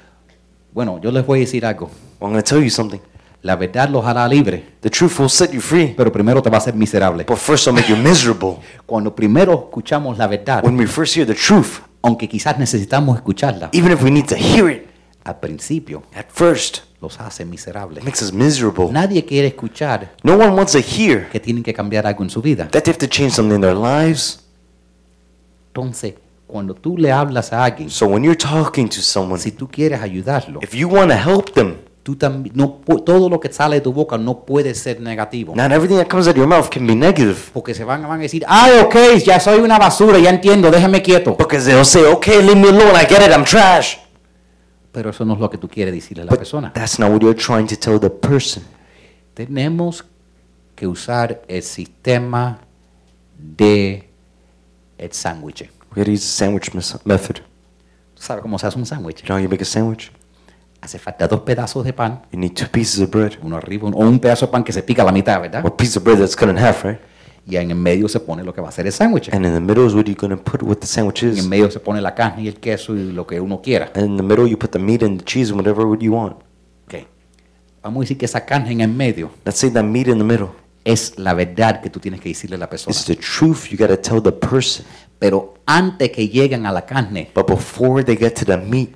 Bueno, yo les voy a decir algo. Well, I'm gonna tell you something. La verdad los hará libre, The truth will set you free, pero primero te va a hacer miserable. but first it'll make you miserable. <laughs> Cuando primero escuchamos la verdad, When we first hear the truth, aunque quizás necesitamos escucharla, even if we need to hear it al principio at first, los hace miserables. makes us miserable. Nadie quiere escuchar No one wants to hear que tienen que cambiar algo en su vida. that they have to change something in their lives. Entonces, cuando tú le hablas a alguien, So when you're talking to someone, si tú quieres ayudarlo, if you want to help them, tú también no pu- todo lo que sale de tu boca no puede ser negativo. not everything that comes out of your mouth can be negative. Porque se van, van a decir, ay, ok, ya soy una basura, ya entiendo, déjame quieto. Because they'll say, okay, leave me alone, I get it, I'm trash. Pero eso no es lo que tú quieres decirle a la persona. that's not what you're trying to tell the person. Tenemos que usar el sistema de el sándwich. We gotta use the sandwich method. ¿Tú sabes cómo se hace un sándwich? You know how you make a sandwich? Hace falta dos pedazos de pan, You need two pieces of bread. uno arriba, o un pedazo de pan que se pica a la mitad, ¿verdad? Or a piece of bread that's cut in half, right? Y en el medio se pone lo que va a ser el sándwich. And in the middle is what you're going to put what the sandwich En el is. medio se pone la carne y el queso y lo que uno quiera. And in the middle, you put the meat and the cheese and whatever you want. Ok. Vamos a decir que esa carne en el medio Let's say that meat in the middle es la verdad que tú tienes que decirle a la persona. is the truth you got to tell the person. Pero antes que lleguen a la carne, But before they get to the meat,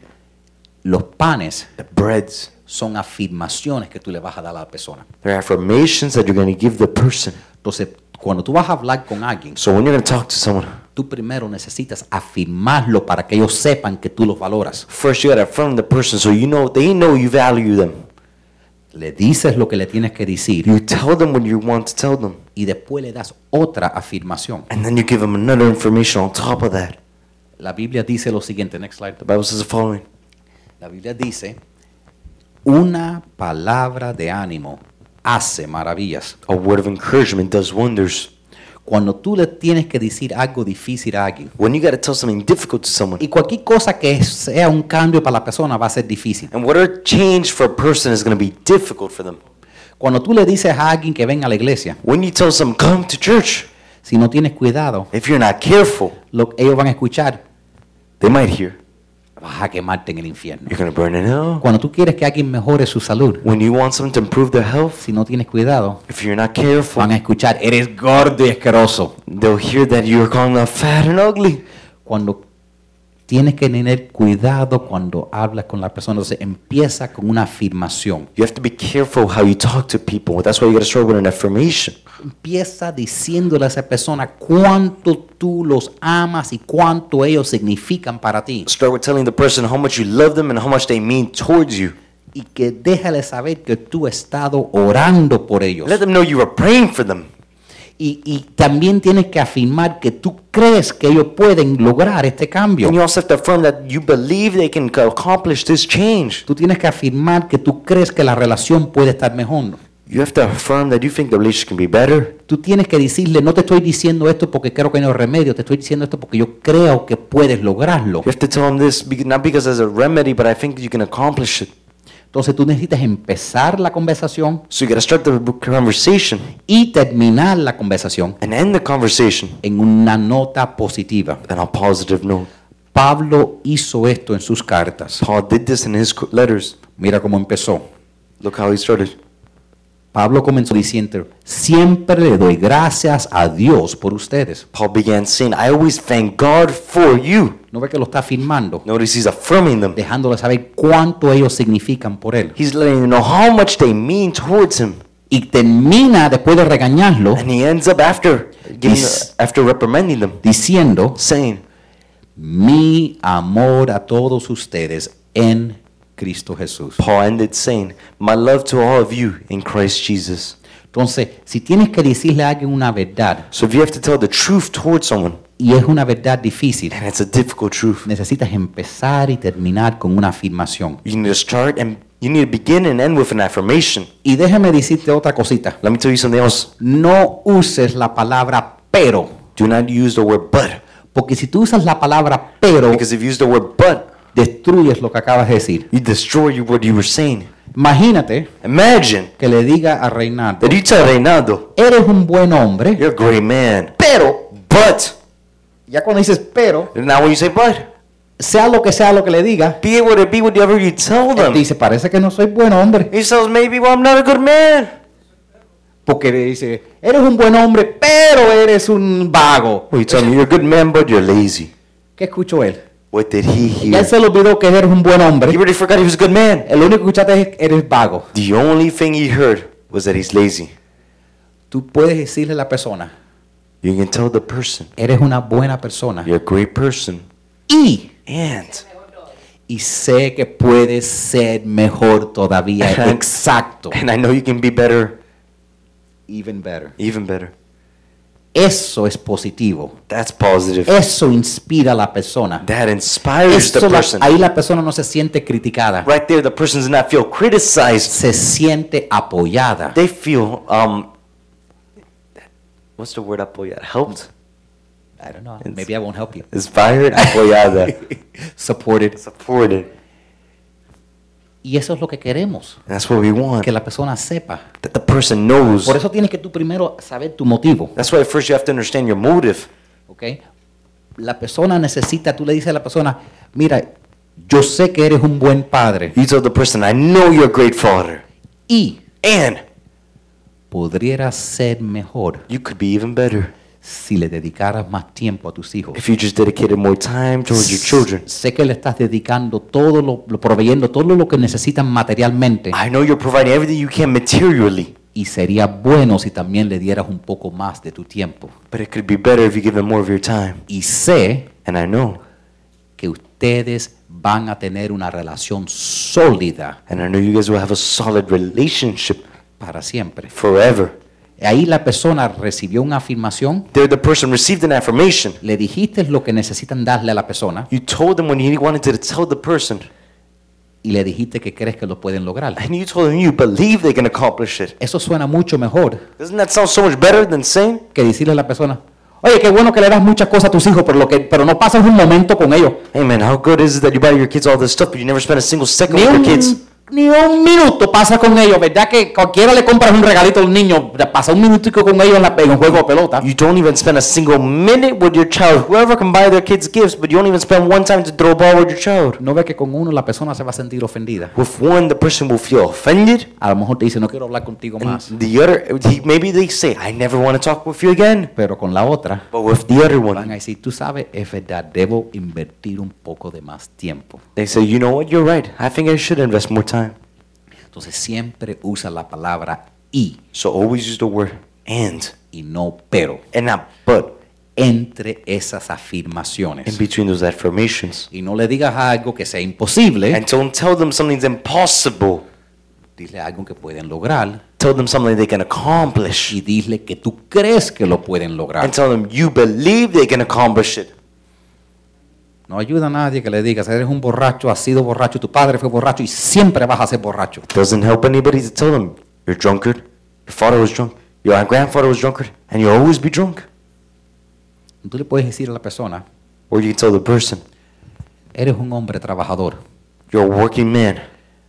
los panes the breads, son afirmaciones que tú le vas a dar a la persona. they're affirmations that you're going to give the person. Entonces, cuando tú vas a hablar con alguien, So when you're going to talk to someone, tú primero necesitas afirmarlo para que ellos sepan que tú los valoras. first you got to affirm the person so you know they know you value them. Le dices lo que le tienes que decir You tell them what you want to tell them. y después le das otra afirmación. And then you give them another information on top of that. La Biblia dice lo siguiente, next slide. The Bible says the following. La Biblia dice, una palabra de ánimo hace maravillas. A word of encouragement does wonders. Cuando tú le tienes que decir algo difícil a alguien, When you got to tell something difficult to someone, y cualquier cosa que sea un cambio para la persona va a ser difícil. and whatever change for a person is going to be difficult for them. Cuando tú le dices a alguien que venga a la iglesia, When you tell someone, come to church, si no tienes cuidado, if you're not careful, lo, ellos van a escuchar, they might hear, vas a quemarte en el infierno. you're to burn in hell. Cuando tú quieres que alguien mejore su salud, When you want someone to improve their health, si no tienes cuidado, if you're not careful, van a escuchar, eres gordo y asqueroso. they'll hear that you're calling them fat and ugly. Cuando tienes que tener cuidado cuando hablas con la persona, entonces empieza con una afirmación. You have to be careful how you talk to people. That's why you got to start with an affirmation. Empieza diciéndole a esa persona cuánto tú los amas y cuánto ellos significan para ti. Start with telling the person how much you love them and how much they mean towards you. Y que déjale saber que tú has estado orando por ellos. Let them know you are praying for them. Y, y también tienes que afirmar que tú crees que ellos pueden lograr este cambio. And you also have to affirm that you believe they can accomplish this change. Tú tienes que afirmar que tú crees que la relación puede estar mejor. You have to affirm that you think the relationship can be better. Tú tienes que decirle, no te estoy diciendo esto porque creo que no hay remedio, te estoy diciendo esto porque yo creo que puedes lograrlo. You have to tell them this, not because there's a remedy, but I think you can accomplish it. Entonces tú necesitas empezar la conversación So you got to start the conversation y terminar la conversación and end the conversation en una nota positiva. on a positive note. Pablo hizo esto en sus cartas. Paul did this in his letters. Mira cómo empezó. Look how he started. Pablo comenzó diciendo, siempre le doy gracias a Dios por ustedes. Paul began saying, I always thank God for you. ¿No ve que lo está afirmando? Notice he's affirming them. Dejándole saber cuánto ellos significan por él. He's letting you know how much they mean towards him. Y termina después de regañarlo And he ends up after giving, after reprimanding them, diciendo, saying, mi amor a todos ustedes en Cristo Jesús. Paul ended saying, My love to all of you in Christ Jesus. Entonces, si tienes que decirle a alguien una verdad So if you have to tell the truth towards someone, y es una verdad difícil, and it's a difficult truth, necesitas empezar y terminar con una afirmación. you need to start and you need to begin and end with an affirmation. Y déjame decirte otra cosita. Let me tell you something else. No uses la palabra pero, Do not use the word but. porque si tú usas la palabra pero, Because if you use the word but, destruyes lo que acabas de decir. you destroy what you were saying. Imagínate Imagine que le diga a Reinaldo, that you tell Reynaldo, eres un buen hombre, you're a great man, pero, but, ya cuando dices pero, now when you say but, sea lo que sea lo que le diga, be able to be whatever you tell them. dice, parece que no soy buen hombre. He says, maybe, well, I'm not a good man. Porque le dice, eres un buen hombre, pero eres un vago. Well, you tell me you're a good man, but you're lazy. ¿Qué escuchó él? What did he Ya él hear? se le olvidó que eres un buen He hombre. already forgot he was a good man. El único que escuchaste es eres vago. The only thing he heard was that he's lazy. Tú puedes decirle a la persona, You can tell the person, eres una buena persona. you're a great person. Y, And y sé que puedes ser mejor todavía. Ajá. Exacto. and I know you can be better, Even better. even better. Eso es positivo. That's positive. Eso inspira a la persona. That inspires the Eso la- person. ahí la persona no se siente criticada. Right there, the person does not feel criticized. Se siente apoyada. They feel um. What's the word apoyar? Helped, I don't know. Maybe I won't help you. inspired, apoyada, <laughs> Supported. supported. Y eso es lo que queremos, that's what we want. que la persona sepa. That the person knows. Por eso tienes que tú primero saber tu motivo. That's why first you have to understand your motive. ¿ok? La persona necesita, tú le dices a la persona, mira, yo sé que eres un buen padre You tell the person, I know you're a great father. y And podrías ser mejor you could be even better si le dedicaras más tiempo a tus hijos. if you just dedicated more time towards your children. Sé que le estás dedicando todo lo, lo proveyendo todo lo que necesitan materialmente I know you're providing everything you can materially, y sería bueno si también le dieras un poco más de tu tiempo. but it could be better if you give them more of your time. Y sé And I know, que ustedes van a tener una relación sólida and I know you guys will have a solid relationship para siempre. forever. Ahí la persona recibió una afirmación, There, the person received an affirmation. le dijiste lo que necesitan darle a la persona You told them when you wanted to tell the person, y le dijiste que crees que lo pueden lograr. and you told them you believe they can accomplish it. Eso suena mucho mejor Doesn't that sound so much better than saying, que decirle a la persona, oye, qué bueno que le das muchas cosas a tus hijos, pero, lo que, pero no pasas un momento con ellos. hey man, how good is it that you buy your kids all this stuff, but you never spend a single second Ni with your kids? Ni un minuto pasa con ellos, ¿verdad? Que cualquiera le compras un regalito a un niño, pasa un minutico con ellos en, la, en un juego de pelota. You don't even spend a single minute with your child. Whoever can buy their kids gifts, but you don't even spend one time to throw a ball with your child. No ve que con uno la persona se va a sentir ofendida. With one, the person will feel offended. A lo mejor te dice, no quiero hablar contigo And más. the other, he, maybe they say, I never want to talk with you again. Pero con la otra, But with the other van a one, decir, tú sabes, es verdad, debo invertir un poco de más tiempo. they say, you know what, you're right. I think I should invest more time. Entonces siempre usa la palabra y So always use the word and. y no pero And not but. entre esas In afirmaciones. between those affirmations. Y no le digas algo que sea imposible, And don't tell them something's impossible. dile algo que pueden lograr Tell them something they can accomplish. y dile que tú crees que lo pueden lograr. And tell them you believe they can accomplish it. No ayuda a nadie que le digas, eres un borracho, has sido borracho, tu padre fue borracho y siempre vas a ser borracho. Doesn't help anybody to tell them you're drunkard, your father was drunk, your grandfather was drunkard, and you'll always be drunk. Tú le puedes decir a la persona, Or you can tell the person eres un hombre trabajador, you're a working man,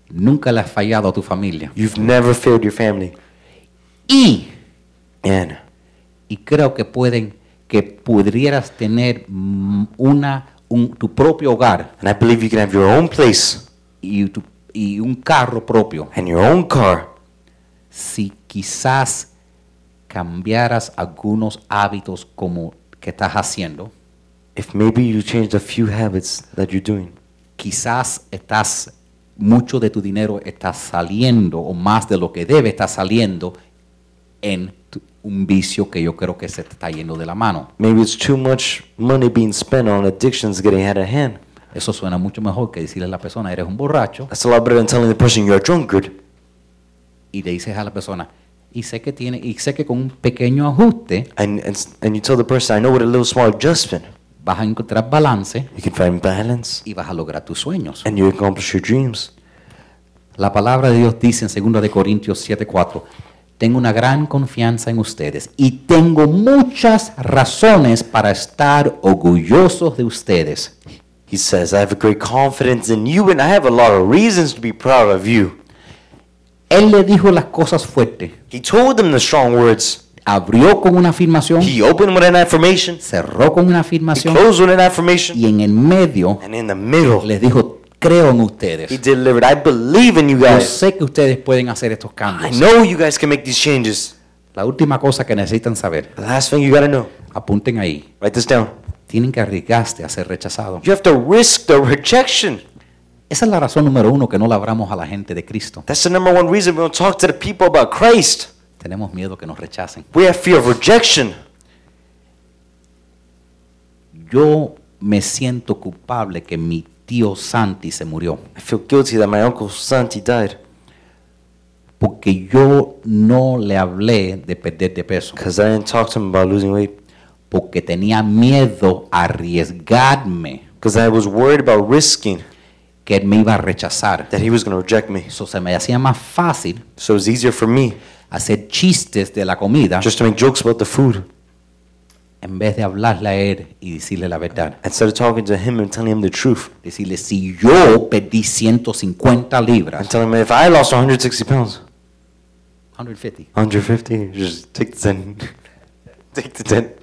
nunca le has fallado a tu familia. you've never failed your family, Y, and y creo que pueden, que pudieras tener una, un- tu propio hogar and I believe you can have your own place y, tu- y un carro propio and your own car si quizás cambiaras algunos hábitos como que estás haciendo. if maybe you changed a few habits that you're doing. quizás estás, mucho de tu dinero está saliendo, o más de lo que debe está saliendo, en un vicio que yo creo que se está yendo de la mano. Maybe it's too much money being spent on addictions getting out of hand. Eso suena mucho mejor que decirle a la persona, eres un borracho, That's a lot better than telling the person you're a drunkard. y le dices a la persona, y sé que tiene, y sé que con un pequeño ajuste And, and, and you tell the person, I know with a little small adjustment, vas a encontrar balance you can find balance y vas a lograr tus sueños. and you accomplish your dreams. La palabra de Dios dice en 2 de Corintios 7:4, tengo una gran confianza en ustedes y tengo muchas razones para estar orgullosos de ustedes. He says, I have a great confidence in you and I have a lot of reasons to be proud of you. Él le dijo las cosas fuertes, He told them the strong words. abrió con una afirmación, He opened with an affirmation, cerró con una he afirmación closed with an affirmation, y en el medio and in the middle, les dijo, creo en he ustedes. delivered, I believe in you Yo guys. sé que ustedes pueden hacer estos I cambios. know you guys can make these changes. La última cosa que necesitan saber, The last thing you gotta know, apunten ahí, write this down. tienen que arriesgarse a ser rechazados. You have to risk the rejection. Esa es la razón número uno que no le hablamos a la gente de Cristo. That's the number one reason we don't talk to the people about Christ. Tenemos miedo que nos rechacen. We have fear of rejection. Yo me siento culpable que mi tío Santi se murió. I feel guilty that my uncle Santi died. Porque yo no le hablé de perder de peso, because I didn't talk to him about losing weight. Porque tenía miedo a arriesgarme. Because I was worried about risking que él me iba a rechazar. that he was going to reject me. Eso se me hacía más fácil So it was easier for me hacer chistes de la comida just to make jokes about the food en vez de hablarle a él y decirle la verdad. Instead of talking to him and telling him the truth, Decirle, si yo perdí 150 libras, and telling him if I lost 160 pounds, 150, 150, just take the 10. <laughs> take the 10.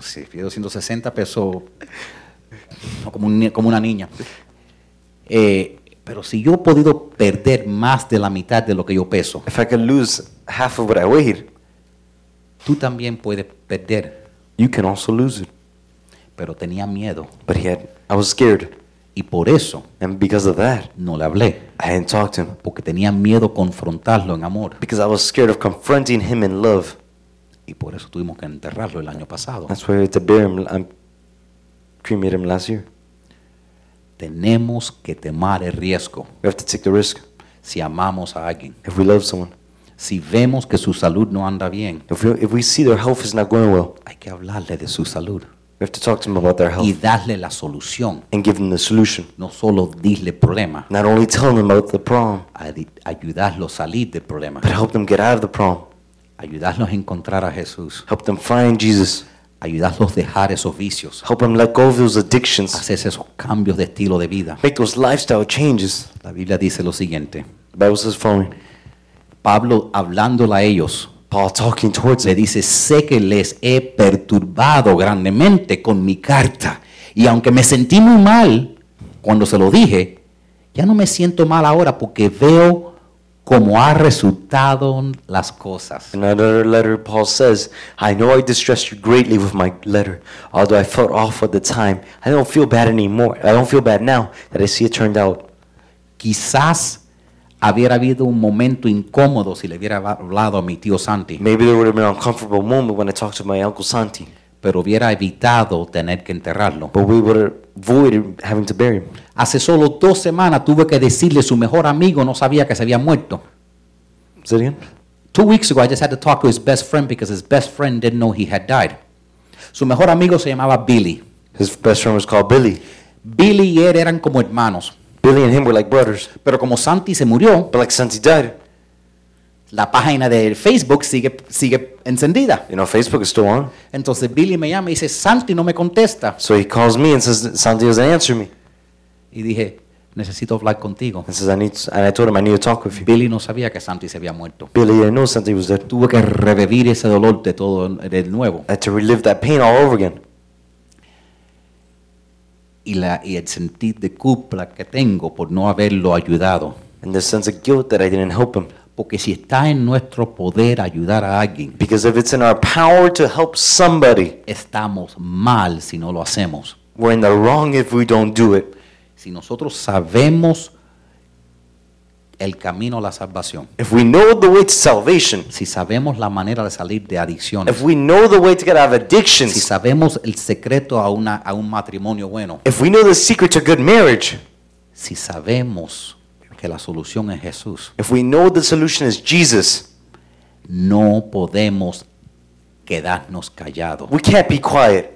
si pido 160 pesos, como, un como una niña. Eh, pero si yo he podido perder más de la mitad de lo que yo peso, If I could lose half of what I weighed, tú también puedes perder. you can also lose it. Pero tenía miedo But he had, I was scared. y por eso And because of that, no le hablé, I didn't talk to him. porque tenía miedo confrontarlo en amor Because I was scared of confronting him in love. y por eso tuvimos que enterrarlo el año pasado. That's why we had to bury him. I cremated him last year. Tenemos que tomar el riesgo We have to take the risk. si amamos a alguien. If we love someone, Si vemos que su salud no anda bien, if we, if we see their health is not going well, hay que hablarle de su salud we have to talk to them about their y health darle la solución, and give them the solution. no solo dirle problema, Not only tell them about the problem, ay- ayudarlo a salir del problema, but help them get out of the problem. ayudarlos a encontrar a Jesús, Help them find Jesus. ayudarlos a dejar esos vicios, Help them let go of those addictions. hacer esos cambios de estilo de vida. Make those lifestyle changes. La Biblia dice lo siguiente, The Bible says following. Pablo hablándole a ellos, Paul talking towards le dice, sé que les he perturbado grandemente con mi carta. Y aunque me sentí muy mal cuando se lo dije, ya no me siento mal ahora porque veo cómo ha resultado las cosas. In another letter, Paul says, I know I distressed you greatly with my letter. Although I felt awful at the time, I don't feel bad anymore. I don't feel bad now that I see it turned out. Quizás hubiera habido un momento incómodo si le hubiera hablado a mi tío Santi, Maybe there would have been an uncomfortable moment when I talked to my Uncle Santi, pero hubiera evitado tener que enterrarlo. but we would have avoided having to bury him. Hace solo dos semanas tuve que decirle su mejor amigo no sabía que se había muerto. Say it again? Two weeks ago, I just had to talk to his best friend because his best friend didn't know he had died. Su mejor amigo se llamaba Billy. His best friend was called Billy. Billy y él eran como hermanos. Billy and him were like brothers. Pero como Santi se murió, But like Santi died, la página de Facebook sigue, sigue encendida. you know, Facebook is still on. Entonces Billy me llama y dice, Santi no me contesta. So he calls me and says, Santi doesn't answer me. Y dije, necesito hablar contigo. And says, I need, and I told him I need to talk with you. Billy no sabía que Santi se había muerto. Billy didn't know Santi was dead. Tuve que revivir ese dolor de todo de nuevo. I had to relive that pain all over again. Y, la, y el sentir de culpa que tengo por no haberlo ayudado. And the sense of guilt that I didn't help him. Porque si está en nuestro poder ayudar a alguien, Because if it's in our power to help somebody, estamos mal si no lo hacemos. we're in the wrong if we don't do it. Si nosotros sabemos el camino a la salvación, If we know the way to salvation, si sabemos la manera de salir de adicciones, if we know the way to get out of si addictions, sabemos el secreto a, una, a un matrimonio bueno, if we know the secret to good marriage, si sabemos que la solución es Jesús, if we know the solution is Jesus, no podemos quedarnos callados. we can't be quiet.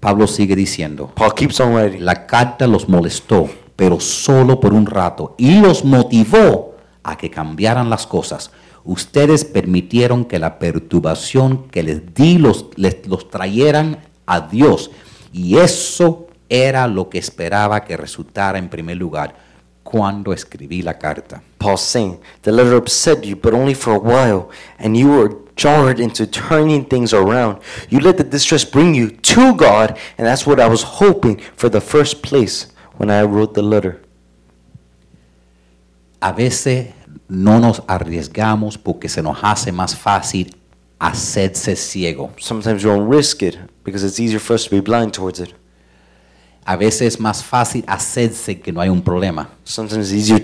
Pablo sigue diciendo, Paul keeps on writing. la carta los molestó, pero solo por un rato, y los motivó a que cambiaran las cosas. Ustedes permitieron que la perturbación que les di los, les, los trayeran a Dios, y eso era lo que esperaba que resultara en primer lugar cuando escribí la carta. Paul's saying, the letter upset you, but only for a while, and you were jarred into turning things around. You let the distress bring you to God, and that's what I was hoping for the first place when I wrote the letter. A veces no nos arriesgamos porque se nos hace más fácil hacerse ciego. Sometimes we don't risk it because it's easier for us to be blind towards it. A veces es más fácil hacerse que no hay un problema. Sometimes it's easier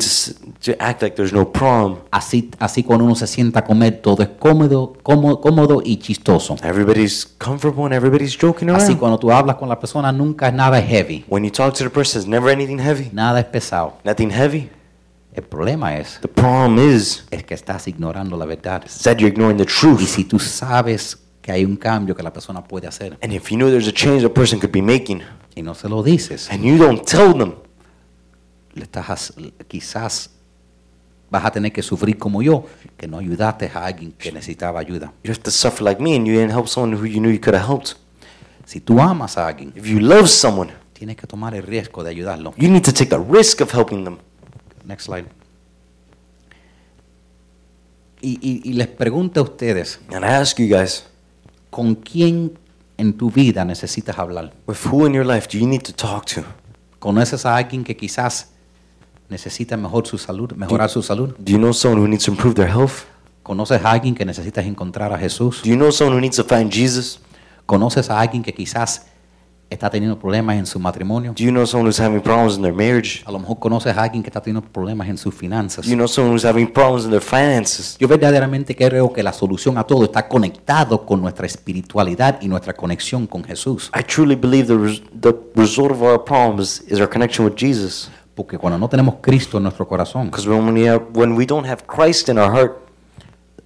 to, act like there's no problem. Así, así cuando uno se sienta a comer, todo es cómodo, cómodo, cómodo y chistoso. Everybody's comfortable and everybody's joking Así around. cuando tú hablas con la persona, nunca es nada heavy, When you talk to the person, it's never anything heavy. nada es pesado. Nothing heavy. El problema es, The problem is, es que estás ignorando la verdad. that you're ignoring the Y truth. si tú sabes que hay un cambio que la persona puede hacer And if you know there's a change a person could be making, y no se lo dices, and you don't tell them, le estás, quizás vas a tener que sufrir como yo, que no ayudaste a alguien que necesitaba ayuda. You have to suffer like me and you didn't help someone who you knew you could have helped. Si tú amas a alguien, If you love someone, tienes que tomar el riesgo de ayudarlo. you need to take the risk of helping them. Next slide. Y, y- y les pregunto a ustedes, And I ask you guys, ¿con quién en tu vida necesitas hablar? with who in your life do you need to talk to? ¿Conoces a alguien que quizás necesita mejor su salud, mejorar su salud? Do you know someone who needs to improve their health? ¿Conoces a alguien que necesitas encontrar a Jesús? Do you know someone who needs to find Jesus? ¿Conoces a alguien que quizás está teniendo problemas en su matrimonio? Do you know someone who's having problems in their marriage? A lo mejor conoces a alguien que está teniendo problemas en sus finanzas. You know someone who's having problems in their finances? Yo verdaderamente creo que la solución a todo está conectado con nuestra espiritualidad y nuestra conexión con Jesús. I truly believe the, res- the result of our problems is our connection with Jesus. Porque cuando no tenemos Cristo en nuestro corazón, Because when we, have, when we don't have Christ in our heart,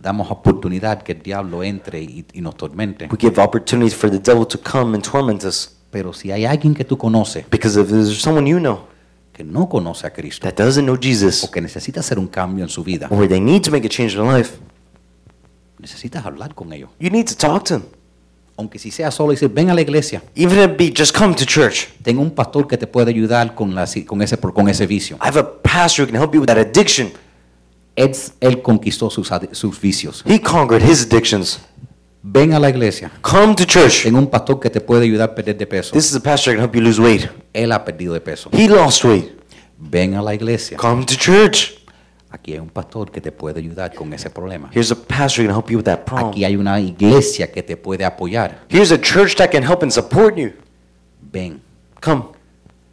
damos oportunidad que el diablo entre y, y nos tormente. we give opportunities for the devil to come and torment us. Pero si hay alguien que tú conoces Because if there's someone you know que no conoce a Cristo that doesn't know Jesus, o que necesita hacer un cambio en su vida, or they need to make a change in their life, necesitas hablar con ellos. you need to talk to them. Aunque si sea solo decir, ven a la iglesia, Even if it be just come to church. tengo un pastor que te puede ayudar con, la, con, ese, con ese vicio. I have a pastor who can help you with that addiction. Él, él conquistó sus, sus vicios. He conquered his addictions. Ven a la iglesia. Come to church. Tengo un pastor que te puede ayudar a perder de peso. This is a pastor can help you lose weight. Él ha perdido de peso. He lost weight. Ven a la iglesia. Come to church. Aquí hay un pastor que te puede ayudar con ese problema. Here's a pastor who can help you with that problem. Aquí hay una iglesia que te puede apoyar. Here's a church that can help and support you. Ven, Come.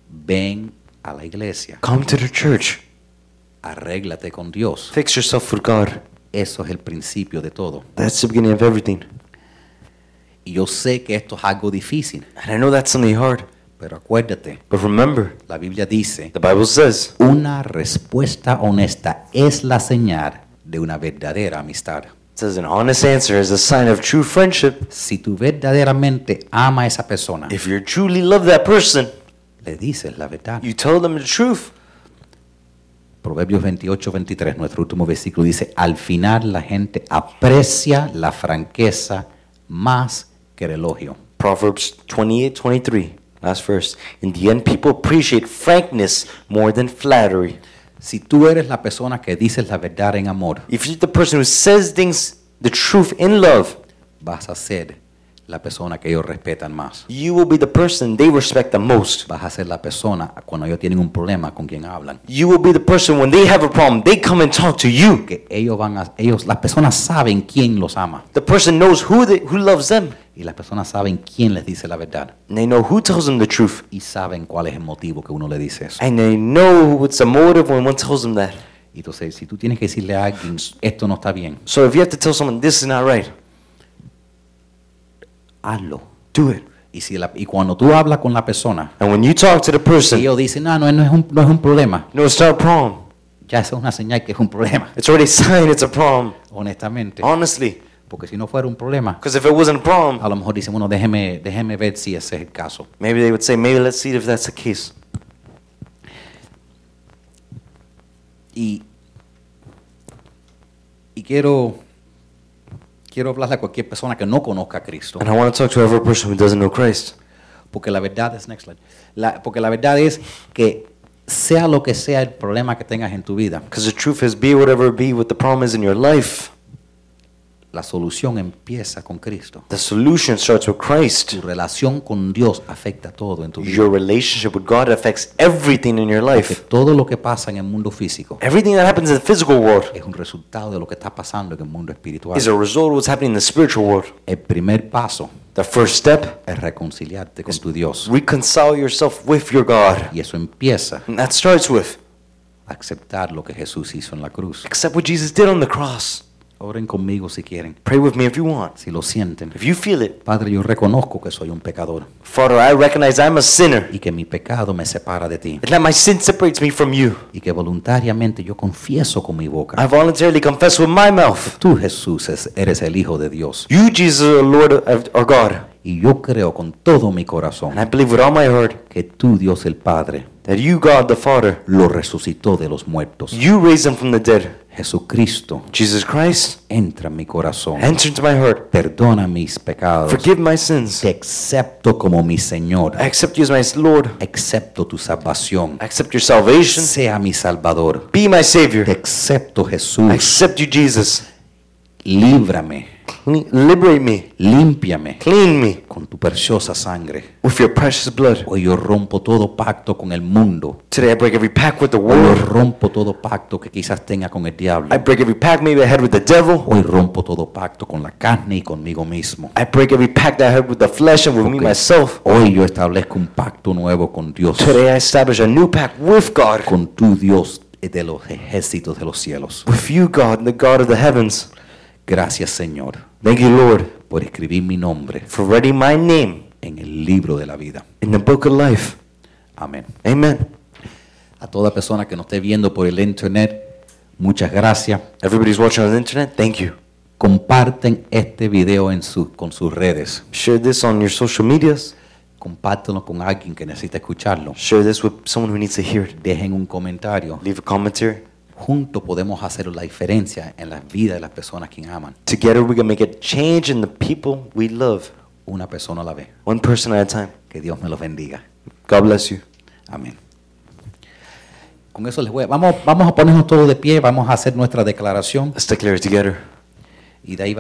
ven a la iglesia. Come to the church. Arréglate con Dios. Fix yourself with God. Eso es el principio de todo. That's the beginning of everything. Y yo sé que esto es algo difícil, And I know that's something hard. pero acuérdate, But remember, la Biblia dice, the Bible says una respuesta honesta es la señal de una verdadera amistad. it says an honest answer is a sign of true friendship. Si tú verdaderamente ama a esa persona, If you truly love that person, le dices la verdad. you tell them the truth. Proverbios 28, 23, nuestro último versículo dice, al final la gente aprecia la franqueza más que el elogio. Proverbs 28, 23, last verse. In the end, people appreciate frankness more than flattery. Si tú eres la persona que dices la verdad en amor, If you're the person who says things, the truth in love, vas a ser la persona que ellos respetan más. you will be the person they respect the most. Vas a ser la persona cuando ellos tienen un problema con quien hablan. You will be the person when they have a problem, they come and talk to you. Que ellos van a, ellos, las personas saben quién los ama The person knows who they, who loves them, y las personas saben quién les dice la verdad and they know who tells them the truth, y saben cuál es el motivo que uno le dice eso. and they know what's the motive when one tells them that. Y Entonces, si tú tienes que decirle a alguien, esto no está bien, So if you have to tell someone this is not right, hazlo. do it. Y, si la- y cuando tú hablas con la persona, And when you talk to the person, ellos dicen, no, no, no es un, no es un problema, no, it's not a problem. ya es una señal que es un problema, It's already a sign it's a problem. honestamente. Honestly, Porque si no fuera un problema, because if it wasn't a problem, a lo mejor dicen, bueno, déjeme, déjeme ver si ese es el caso. maybe they would say, maybe let's see if that's the case. Y, y quiero, quiero hablarle a cualquier persona que no conozca a Cristo. And I want to talk to every person who doesn't know Christ. Porque la verdad es, next slide. La- porque la verdad es que sea lo que sea el problema que tengas en tu vida, Because the truth is, be whatever it be what the problem is in your life, la solución empieza con Cristo. the solution starts with Christ. Tu relación con Dios afecta todo en tu vida. Your relationship with God affects everything in your Porque life. todo lo que pasa en el mundo físico Everything that happens in the physical world es un resultado de lo que está pasando en el mundo espiritual. is a result of what's happening in the spiritual world. El primer paso The first step, es reconciliarte con tu Dios. reconcile yourself with your God. Y eso empieza And that starts with aceptar lo que Jesús hizo en la cruz. accept what Jesus did on the cross. Oren conmigo si quieren, Pray with me if you want. si lo sienten. If you feel it, Padre, yo reconozco que soy un pecador Father, I recognize I'm a sinner y que mi pecado me separa de ti and that my sin separates me from you. y que voluntariamente yo confieso con mi boca. I voluntarily confess with my mouth. Tú, Jesús, es- eres el Hijo de Dios You, Jesus, are Lord of our God. y yo creo con todo mi corazón And I believe with all my heart que tú, Dios el Padre, that you, God the Father, lo resucitó de los muertos. you raised him from the dead. Jesucristo, Jesus Christ, entra en mi corazón. enter into my heart. Perdona mis pecados. Forgive my sins. Te acepto como mi Señor. I accept you as my Lord. Acepto tu salvación. I accept your salvation. Sea mi Salvador. Be my Savior. Te acepto I Jesús. accept you, Jesus. Líbrame. Liberate me. Límpiame Clean me con tu preciosa sangre. with your precious blood. Hoy yo rompo todo pacto con el mundo. Today I break every pact with the Hoy yo world. rompo todo pacto que quizás tenga con el diablo. I break every pact maybe I had with the devil. Hoy rompo todo pacto con la carne y conmigo mismo. I break every pact that I had with the flesh and with me Porque myself. Hoy yo establezco un pacto nuevo con Dios, Today I establish a new pact with God. con tu Dios de los ejércitos de los cielos. With you, God, the God of the heavens. Gracias Señor Thank you, Lord, por escribir mi nombre for writing my name en el libro de la vida. in the book of life. Amén. Amen. A toda persona que nos esté viendo por el internet, muchas gracias. Everybody's watching on the internet. Thank you. Comparten este video en su- con sus redes. Share this on your social medias. Compártelo con alguien que necesita escucharlo. Share this with someone who needs to hear it. Dejen un comentario. Leave a commentary. Juntos podemos hacer la diferencia en la vida de las personas que aman. Together we can make a change in the people we love, Una persona a la vez. one person at a time. Que Dios me los bendiga. God bless you. Amén. Con eso les voy a, vamos, vamos a ponernos todos de pie, vamos a hacer nuestra declaración Let's declare it together. y de ahí